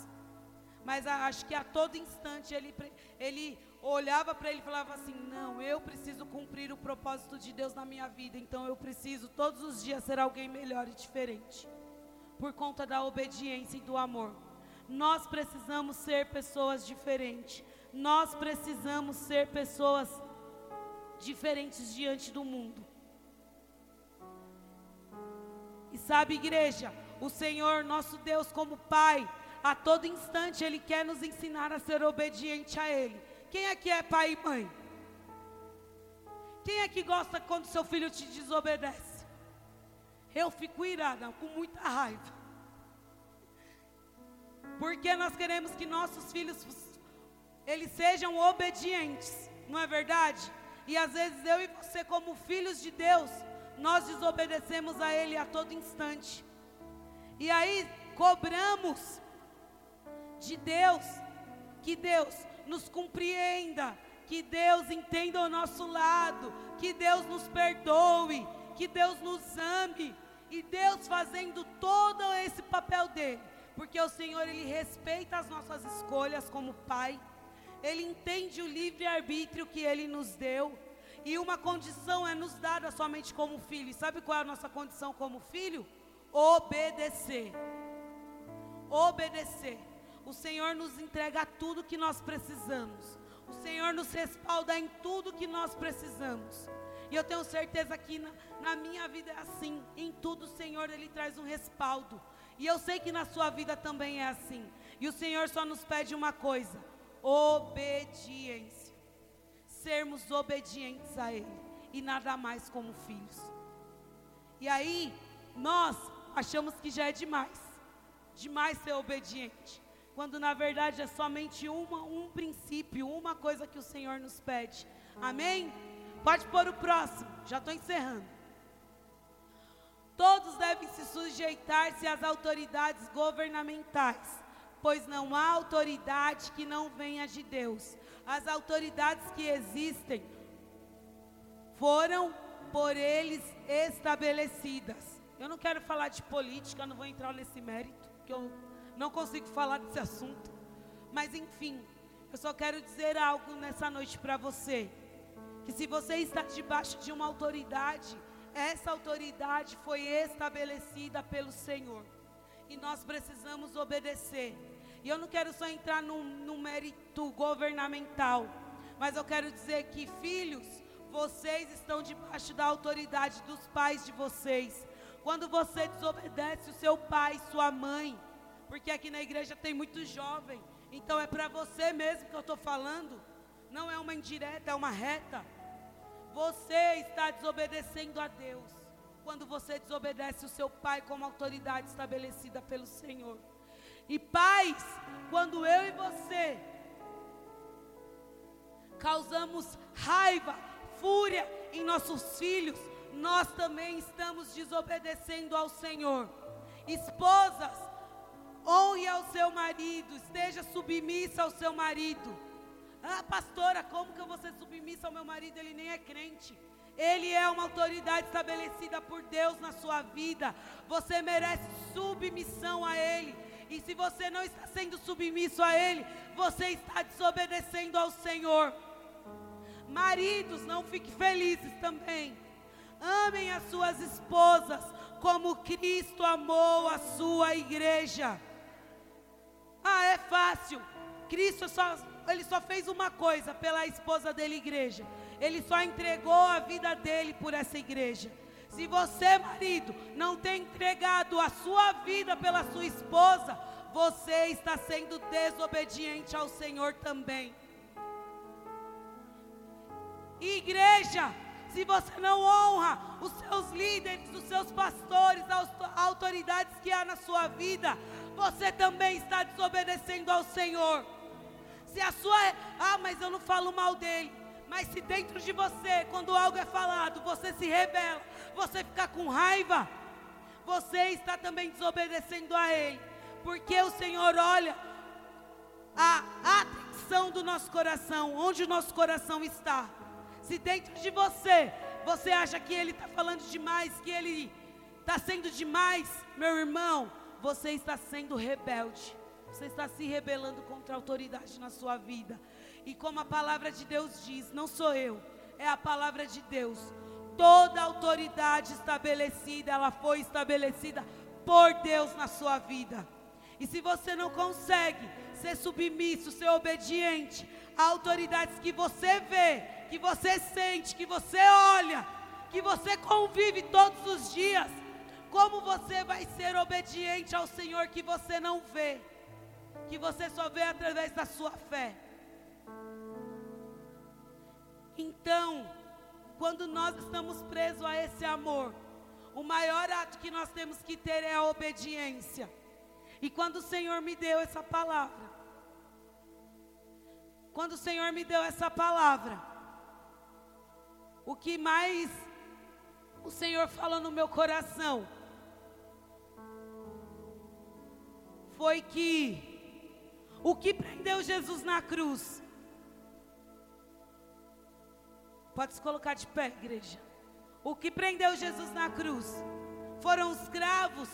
Mas acho que a todo instante ele, ele olhava para ele e falava assim: Não, eu preciso cumprir o propósito de Deus na minha vida, então eu preciso todos os dias ser alguém melhor e diferente, por conta da obediência e do amor. Nós precisamos ser pessoas diferentes, nós precisamos ser pessoas diferentes diante do mundo. E sabe, igreja, o Senhor, nosso Deus, como Pai, a todo instante Ele quer nos ensinar a ser obediente a Ele. Quem aqui é pai e mãe? Quem aqui gosta quando seu filho te desobedece? Eu fico irada, com muita raiva. Porque nós queremos que nossos filhos eles sejam obedientes, não é verdade? E às vezes eu e você como filhos de Deus, nós desobedecemos a ele a todo instante. E aí cobramos de Deus que Deus nos compreenda, que Deus entenda o nosso lado, que Deus nos perdoe, que Deus nos ame, e Deus fazendo todo esse papel dele, porque o Senhor ele respeita as nossas escolhas como Pai, ele entende o livre arbítrio que ele nos deu. E uma condição é nos dada somente como filho. E sabe qual é a nossa condição como filho? Obedecer. Obedecer. O Senhor nos entrega tudo que nós precisamos. O Senhor nos respalda em tudo que nós precisamos. E eu tenho certeza que na, na, minha vida é assim. Em tudo o Senhor Ele traz um respaldo. E eu sei que na sua vida também é assim. E o Senhor só nos pede uma coisa: obediência. Sermos obedientes a Ele. E nada mais como filhos. E aí, nós achamos que já é demais. Demais ser obediente quando na verdade é somente uma, um princípio, uma coisa que o Senhor nos pede. Amém? Pode pôr o próximo, já estou encerrando. Todos devem se sujeitar-se às autoridades governamentais, pois não há autoridade que não venha de Deus. As autoridades que existem foram por eles estabelecidas. Eu não quero falar de política, não vou entrar nesse mérito, que eu não consigo falar desse assunto. Mas enfim, eu só quero dizer algo nessa noite para você. Que se você está debaixo de uma autoridade, essa autoridade foi estabelecida pelo Senhor. E nós precisamos obedecer. E eu não quero só entrar no, no mérito governamental, mas eu quero dizer que, filhos, vocês estão debaixo da autoridade dos pais de vocês. Quando você desobedece o seu pai, sua mãe, porque aqui na igreja tem muito jovem. Então é para você mesmo que eu estou falando. Não é uma indireta, é uma reta. Você está desobedecendo a Deus. Quando você desobedece o seu pai como autoridade estabelecida pelo Senhor. E pais, quando eu e você causamos raiva, fúria em nossos filhos, nós também estamos desobedecendo ao Senhor. Esposas, Honre ao seu marido, esteja submissa ao seu marido. Ah, pastora, como que eu vou ser submissa ao meu marido? Ele nem é crente. Ele é uma autoridade estabelecida por Deus na sua vida. Você merece submissão a Ele. E se você não está sendo submisso a Ele, você está desobedecendo ao Senhor. Maridos, não fiquem felizes também. Amem as suas esposas como Cristo amou a sua igreja. Ah, é fácil. Cristo só, ele só fez uma coisa pela esposa dele, igreja. Ele só entregou a vida dele por essa igreja. Se você, marido, não tem entregado a sua vida pela sua esposa, você está sendo desobediente ao Senhor também. Igreja, se você não honra os seus líderes, os seus pastores, as autoridades que há na sua vida, você também está desobedecendo ao Senhor. Se a sua, ah, mas eu não falo mal dele. Mas se dentro de você, quando algo é falado, você se rebela, você fica com raiva, você está também desobedecendo a Ele. Porque o Senhor olha a atenção do nosso coração, onde o nosso coração está. Se dentro de você, você acha que Ele está falando demais, que Ele está sendo demais, meu irmão, você está sendo rebelde. Você está se rebelando contra a autoridade na sua vida. E como a palavra de Deus diz, não sou eu, é a palavra de Deus. Toda autoridade estabelecida, ela foi estabelecida por Deus na sua vida. E se você não consegue ser submisso, ser obediente a autoridades que você vê, que você sente, que você olha, que você convive todos os dias, como você vai ser obediente ao Senhor que você não vê, que você só vê através da sua fé? Então, quando nós estamos presos a esse amor, o maior ato que nós temos que ter é a obediência. E quando o Senhor me deu essa palavra, quando o Senhor me deu essa palavra, o que mais o Senhor falou no meu coração foi que o que prendeu Jesus na cruz Pode se colocar de pé, igreja. O que prendeu Jesus na cruz foram os cravos,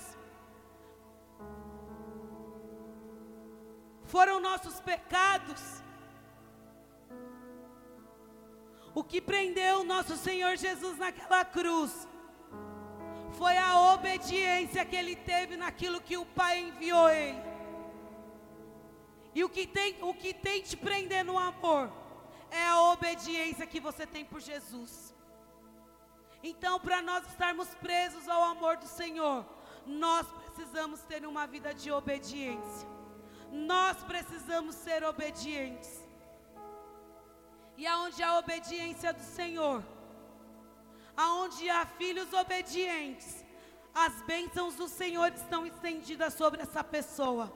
foram nossos pecados. O que prendeu nosso Senhor Jesus naquela cruz foi a obediência que ele teve naquilo que o Pai enviou ele. E o que tem, o que tem te prender no amor é a obediência que você tem por Jesus. Então, para nós estarmos presos ao amor do Senhor, nós precisamos ter uma vida de obediência. Nós precisamos ser obedientes. E aonde há obediência do Senhor, aonde há filhos obedientes, as bênçãos do Senhor estão estendidas sobre essa pessoa.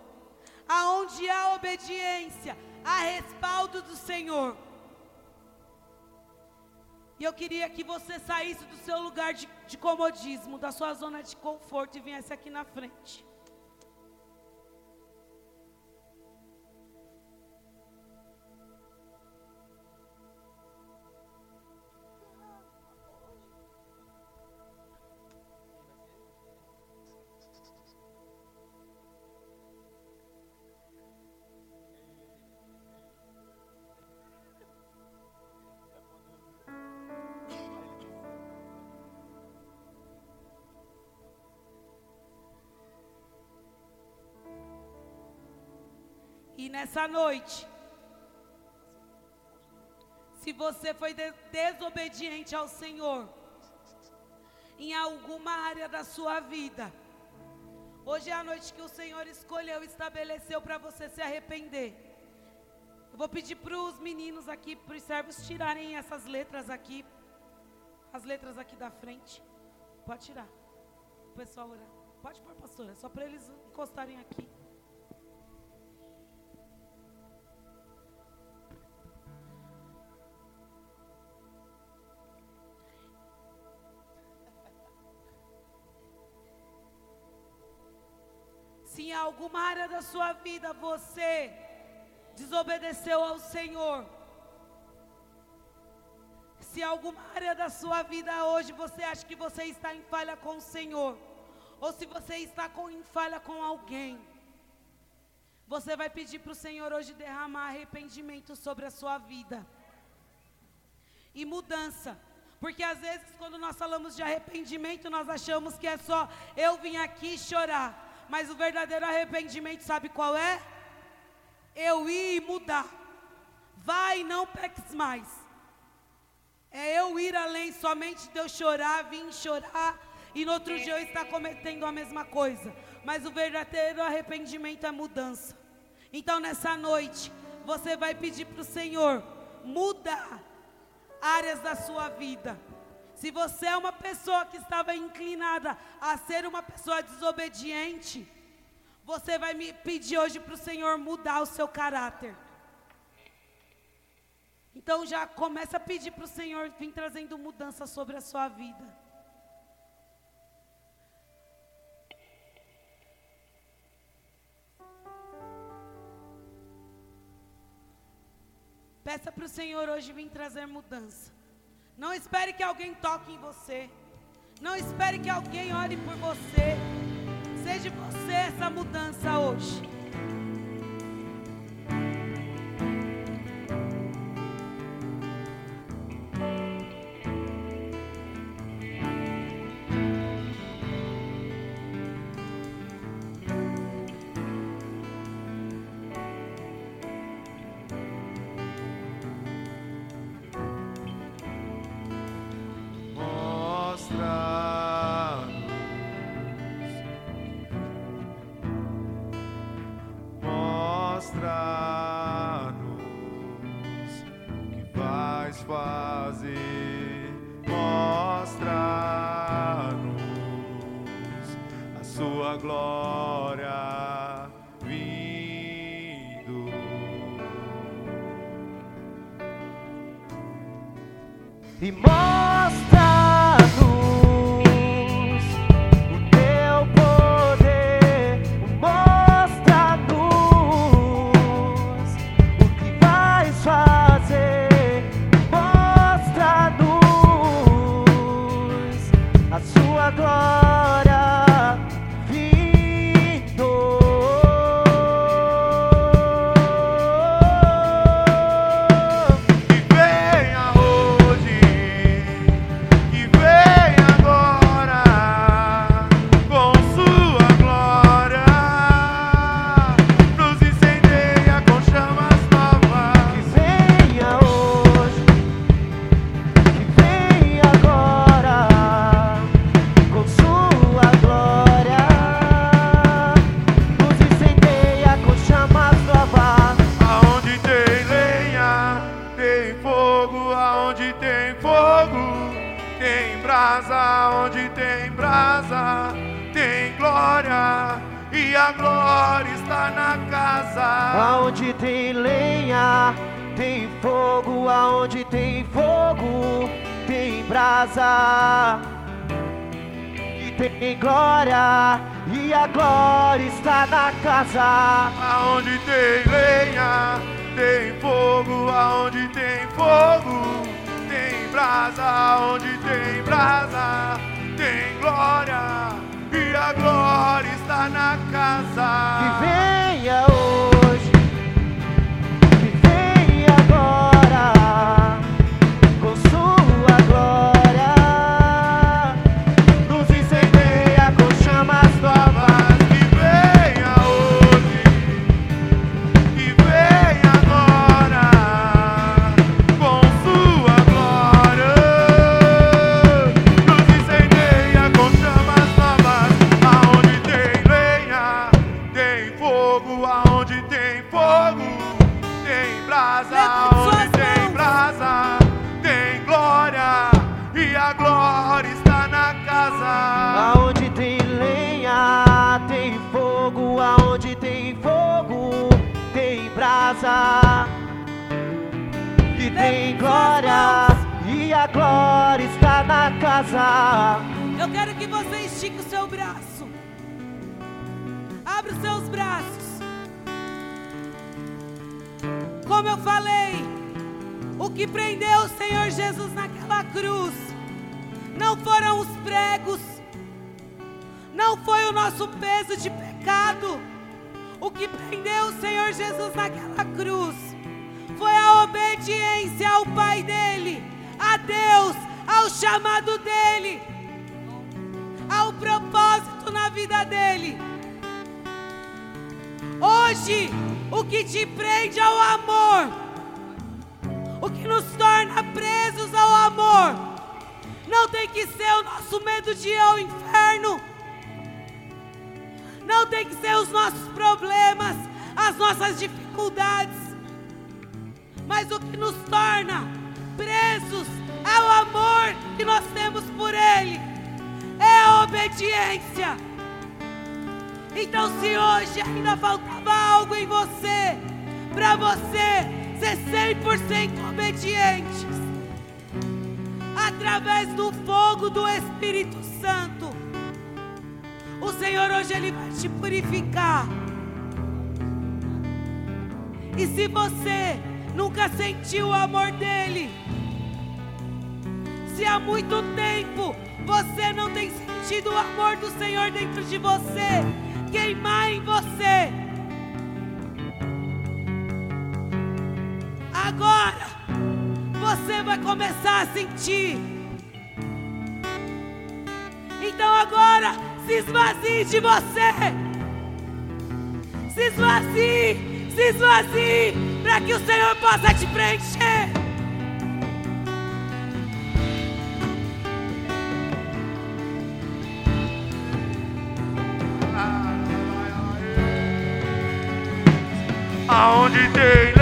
Aonde há obediência, há respaldo do Senhor. E eu queria que você saísse do seu lugar de, de comodismo, da sua zona de conforto e viesse aqui na frente. Nessa noite, se você foi desobediente ao Senhor, em alguma área da sua vida, hoje é a noite que o Senhor escolheu estabeleceu para você se arrepender. Eu vou pedir para os meninos aqui, para os servos, tirarem essas letras aqui, as letras aqui da frente. Pode tirar. O pessoal orar. Pode pôr, pastora, só para eles encostarem aqui. Alguma área da sua vida você desobedeceu ao Senhor, se alguma área da sua vida hoje você acha que você está em falha com o Senhor, ou se você está com, em falha com alguém, você vai pedir para o Senhor hoje derramar arrependimento sobre a sua vida e mudança. Porque às vezes, quando nós falamos de arrependimento, nós achamos que é só eu vim aqui chorar. Mas o verdadeiro arrependimento, sabe qual é? Eu ir e mudar. Vai e não peques mais. É eu ir além somente de eu chorar, vir chorar e no outro dia eu estar cometendo a mesma coisa. Mas o verdadeiro arrependimento é mudança. Então nessa noite, você vai pedir para o Senhor mudar áreas da sua vida. Se você é uma pessoa que estava inclinada a ser uma pessoa desobediente, você vai me pedir hoje para o Senhor mudar o seu caráter. Então já começa a pedir para o Senhor vir trazendo mudança sobre a sua vida. Peça para o Senhor hoje vir trazer mudança. Não espere que alguém toque em você. Não espere que alguém ore por você. Seja você essa mudança hoje. e mostra. tem fogo, tem brasa, onde tem brasa, tem glória, e a glória está na casa. Aonde tem lenha, tem fogo, aonde tem fogo, tem brasa, e tem glória, e a glória está na casa. Eu quero que você estique o seu braço, abre os seus braços. Como eu falei, o que prendeu o Senhor Jesus naquela cruz não foram os pregos, não foi o nosso peso de pecado. O que prendeu o Senhor Jesus naquela cruz foi a obediência ao Pai dele, a Deus, ao chamado dele, ao propósito na vida dele. Hoje, o que te prende ao amor, o que nos torna presos ao amor, não tem que ser o nosso medo de ir ao inferno, não tem que ser os nossos problemas, as nossas dificuldades, mas o que nos torna presos ao amor que nós temos por Ele é a obediência. Então, se hoje ainda faltava algo em você, para você ser 100% obediente, através do fogo do Espírito Santo, o Senhor hoje Ele vai te purificar. E se você nunca sentiu o amor dEle, se há muito tempo você não tem sentido o amor do Senhor dentro de você, queimar em você, agora você vai começar a sentir. Então agora se esvazie de você. Se esvazie, se esvazie, para que o Senhor possa te preencher. Aonde tem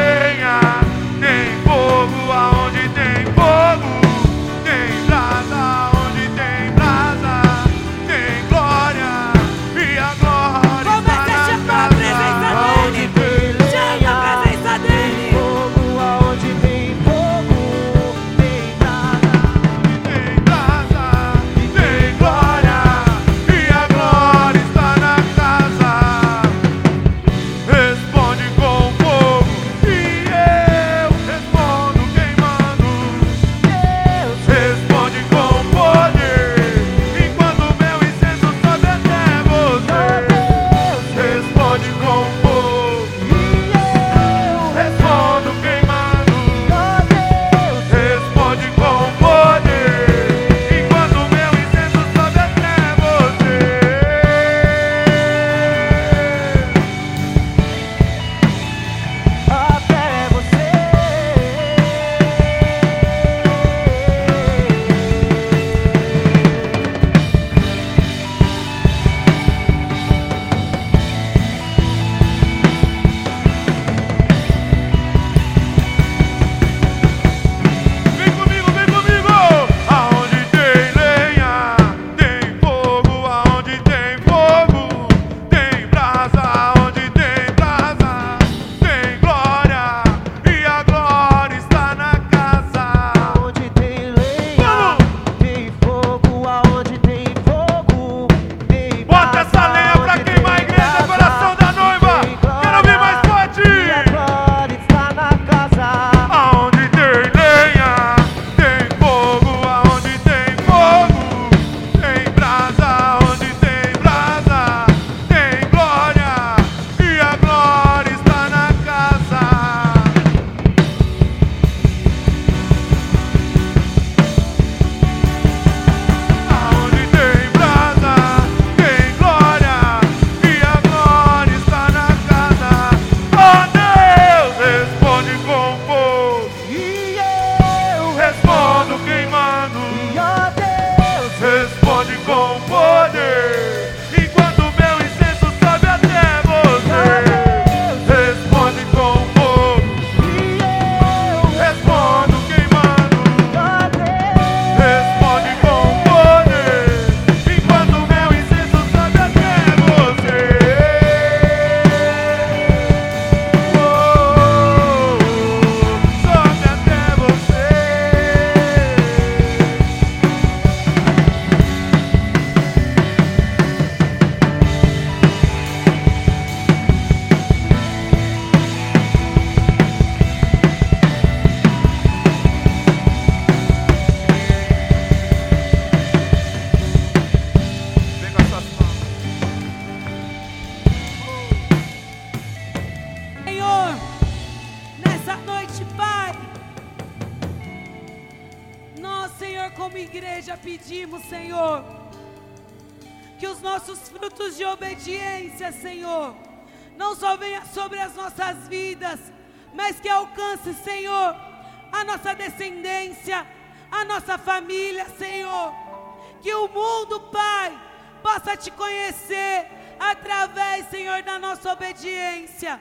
Senhor, da nossa obediência.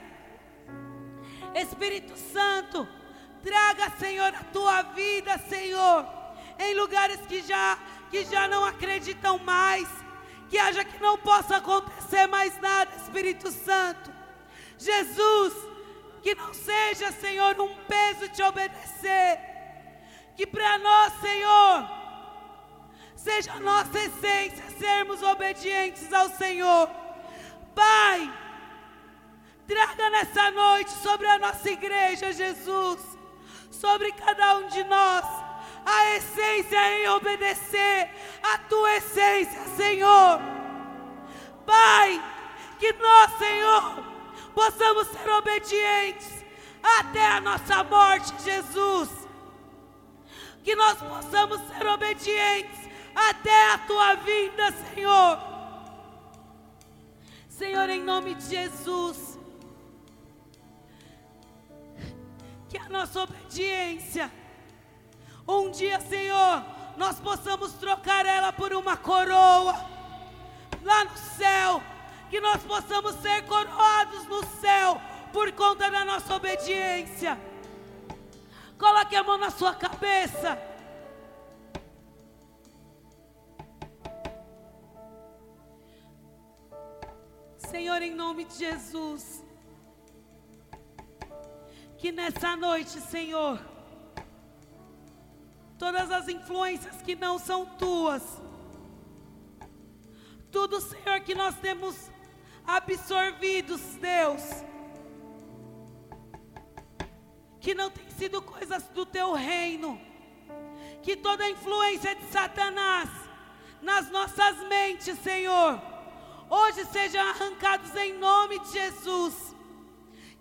Espírito Santo, traga, Senhor, a tua vida, Senhor, em lugares que já que já não acreditam mais, que haja que não possa acontecer mais nada, Espírito Santo. Jesus, que não seja, Senhor, um peso te obedecer, que para nós, Senhor, seja a nossa essência sermos obedientes ao Senhor. Pai, traga nessa noite sobre a nossa igreja, Jesus, sobre cada um de nós, a essência em obedecer a tua essência, Senhor. Pai, que nós, Senhor, possamos ser obedientes até a nossa morte, Jesus. Que nós possamos ser obedientes até a tua vinda, Senhor. Senhor, em nome de Jesus, que a nossa obediência, um dia, Senhor, nós possamos trocar ela por uma coroa lá no céu, que nós possamos ser coroados no céu por conta da nossa obediência. Coloque a mão na sua cabeça. Senhor, em nome de Jesus, que nessa noite, Senhor, todas as influências que não são tuas, tudo, Senhor, que nós temos absorvidos, Deus, que não tem sido coisas do teu reino, que toda influência de Satanás nas nossas mentes, Senhor, hoje sejam arrancados em nome de Jesus.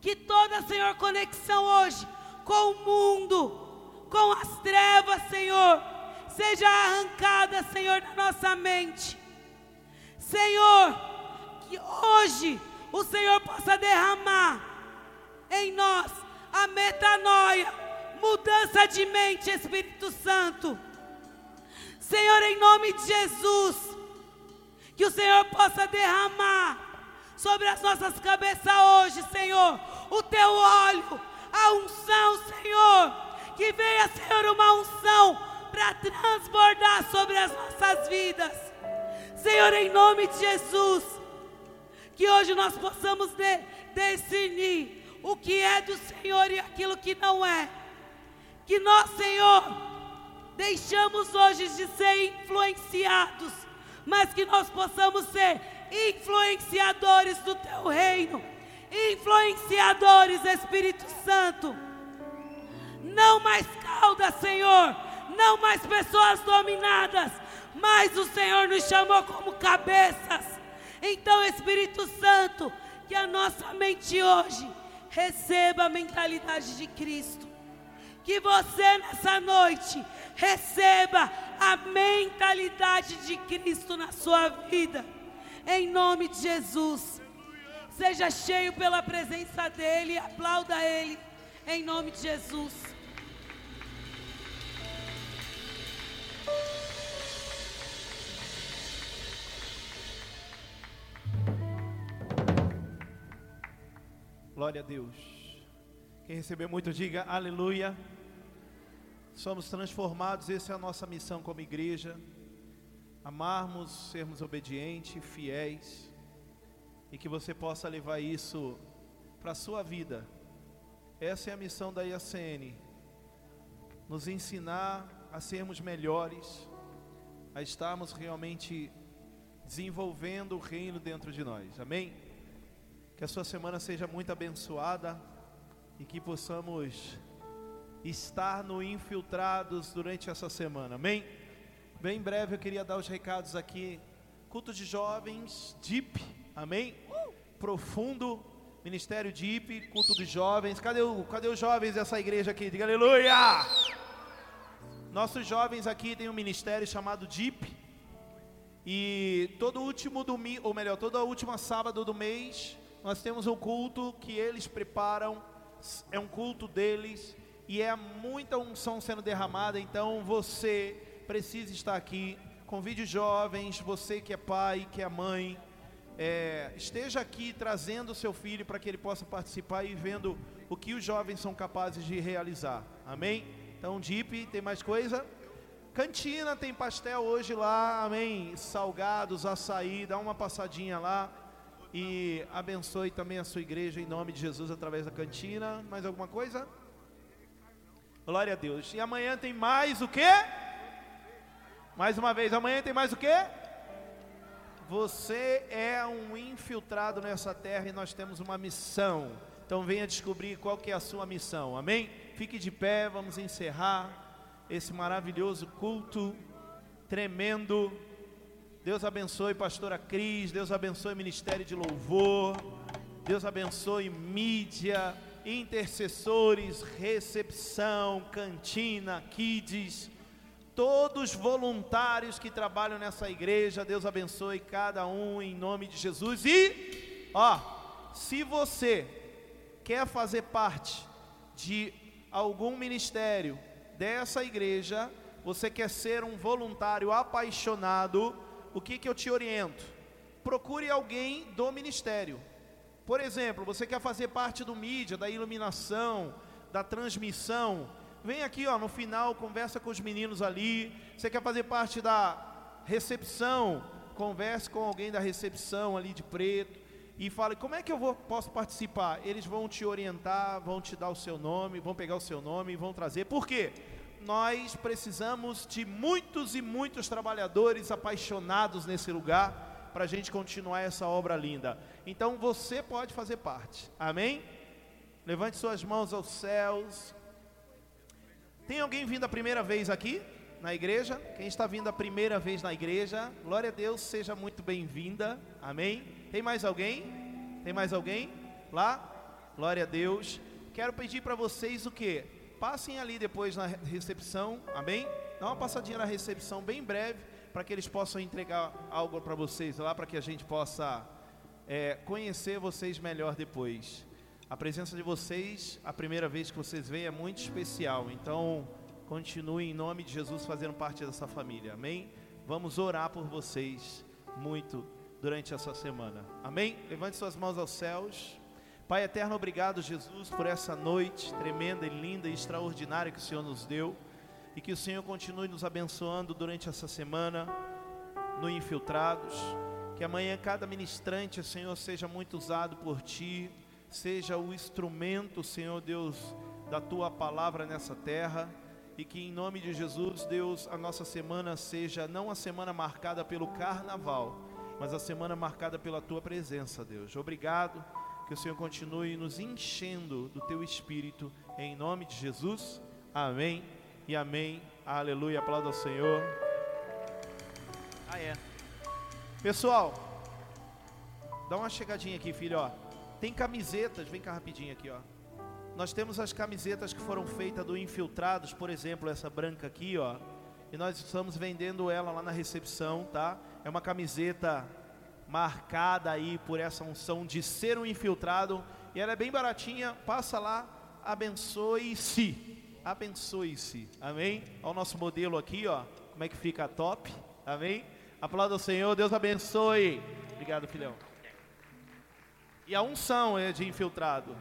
Que toda, Senhor, conexão hoje com o mundo, com as trevas, Senhor, seja arrancada, Senhor, da nossa mente. Senhor, que hoje o Senhor possa derramar em nós a metanoia, mudança de mente, Espírito Santo. Senhor, em nome de Jesus, que o Senhor possa derramar sobre as nossas cabeças hoje, Senhor, o teu óleo, a unção, Senhor, que venha, Senhor, uma unção para transbordar sobre as nossas vidas. Senhor, em nome de Jesus, que hoje nós possamos de, o que é do Senhor e aquilo que não é. Que nós, Senhor, deixamos hoje de ser influenciados, mas que nós possamos ser influenciadores do teu reino, influenciadores, Espírito Santo. Não mais cauda, Senhor, não mais pessoas dominadas, mas o Senhor nos chamou como cabeças. Então, Espírito Santo, que a nossa mente hoje receba a mentalidade de Cristo. Que você nessa noite receba a mentalidade de Cristo na sua vida. Em nome de Jesus. Seja cheio pela presença dEle, aplauda Ele. Em nome de Jesus. Glória a Deus. Quem recebeu muito, diga aleluia. Somos transformados, essa é a nossa missão como igreja. Amarmos, sermos obedientes, fiéis. E que você possa levar isso para a sua vida. Essa é a missão da IACN. Nos ensinar a sermos melhores, a estarmos realmente desenvolvendo o reino dentro de nós. Amém? Que a sua semana seja muito abençoada e que possamos estar no infiltrados durante essa semana. Amém? Bem breve eu queria dar os recados aqui. Culto de jovens, DIP, amém? Profundo, Ministério DIP, culto de jovens. Cadê, o, cadê os jovens dessa igreja aqui? Diga aleluia! Nossos jovens aqui têm um ministério chamado DIP. E todo último domingo, ou melhor, toda última sábado do mês, nós temos um culto que eles preparam. É um culto deles e é muita unção sendo derramada, então você precisa estar aqui. Convide os jovens, você que é pai, que é mãe, é, esteja aqui trazendo o seu filho para que ele possa participar e vendo o que os jovens são capazes de realizar. Amém? Então, Deep, tem mais coisa? Cantina tem pastel hoje lá, amém? Salgados, açaí, dá uma passadinha lá e abençoe também a sua igreja em nome de Jesus através da cantina. Mais alguma coisa? Glória a Deus. E amanhã tem mais o quê? Mais uma vez, amanhã tem mais o quê? Você é um infiltrado nessa terra e nós temos uma missão. Então venha descobrir qual que é a sua missão. Amém? Fique de pé, vamos encerrar esse maravilhoso culto tremendo. Deus abençoe pastora Cris, Deus abençoe ministério de louvor. Deus abençoe mídia intercessores, recepção, cantina, kids, todos voluntários que trabalham nessa igreja, Deus abençoe cada um em nome de Jesus. E, ó, se você quer fazer parte de algum ministério dessa igreja, você quer ser um voluntário apaixonado, o que, que eu te oriento? Procure alguém do ministério por exemplo, você quer fazer parte do mídia, da iluminação, da transmissão, vem aqui ó, no final, conversa com os meninos ali. Você quer fazer parte da recepção, converse com alguém da recepção ali de preto e fale como é que eu vou, posso participar. Eles vão te orientar, vão te dar o seu nome, vão pegar o seu nome e vão trazer. Por quê? Nós precisamos de muitos e muitos trabalhadores apaixonados nesse lugar para a gente continuar essa obra linda. Então você pode fazer parte, amém? Levante suas mãos aos céus. Tem alguém vindo a primeira vez aqui na igreja? Quem está vindo a primeira vez na igreja, glória a Deus, seja muito bem-vinda, amém? Tem mais alguém? Tem mais alguém? Lá? Glória a Deus. Quero pedir para vocês o que? Passem ali depois na recepção, amém? Dá uma passadinha na recepção bem breve para que eles possam entregar algo para vocês lá, para que a gente possa é, conhecer vocês melhor depois. A presença de vocês, a primeira vez que vocês veem, é muito especial. Então, continue em nome de Jesus fazendo parte dessa família. Amém? Vamos orar por vocês muito durante essa semana. Amém? Levante suas mãos aos céus. Pai eterno, obrigado, Jesus, por essa noite tremenda e linda e extraordinária que o Senhor nos deu e que o Senhor continue nos abençoando durante essa semana no Infiltrados. Que amanhã cada ministrante, Senhor, seja muito usado por Ti, seja o instrumento, Senhor Deus, da Tua palavra nessa terra. E que em nome de Jesus, Deus, a nossa semana seja não a semana marcada pelo carnaval, mas a semana marcada pela Tua presença, Deus. Obrigado, que o Senhor continue nos enchendo do Teu Espírito, em nome de Jesus. Amém e amém. Aleluia. Aplauda ao Senhor. Ah, é. Pessoal, dá uma chegadinha aqui, filho, ó. Tem camisetas, vem cá rapidinho aqui, ó. Nós temos as camisetas que foram feitas do Infiltrados, por exemplo, essa branca aqui, ó. E nós estamos vendendo ela lá na recepção, tá? É uma camiseta marcada aí por essa unção de ser um infiltrado. E ela é bem baratinha, passa lá, abençoe-se abençoe-se. Amém? Olha o nosso modelo aqui, ó. Como é que fica top? Amém? Aplauda o Senhor, Deus abençoe. Obrigado, filhão. E a unção é de infiltrado.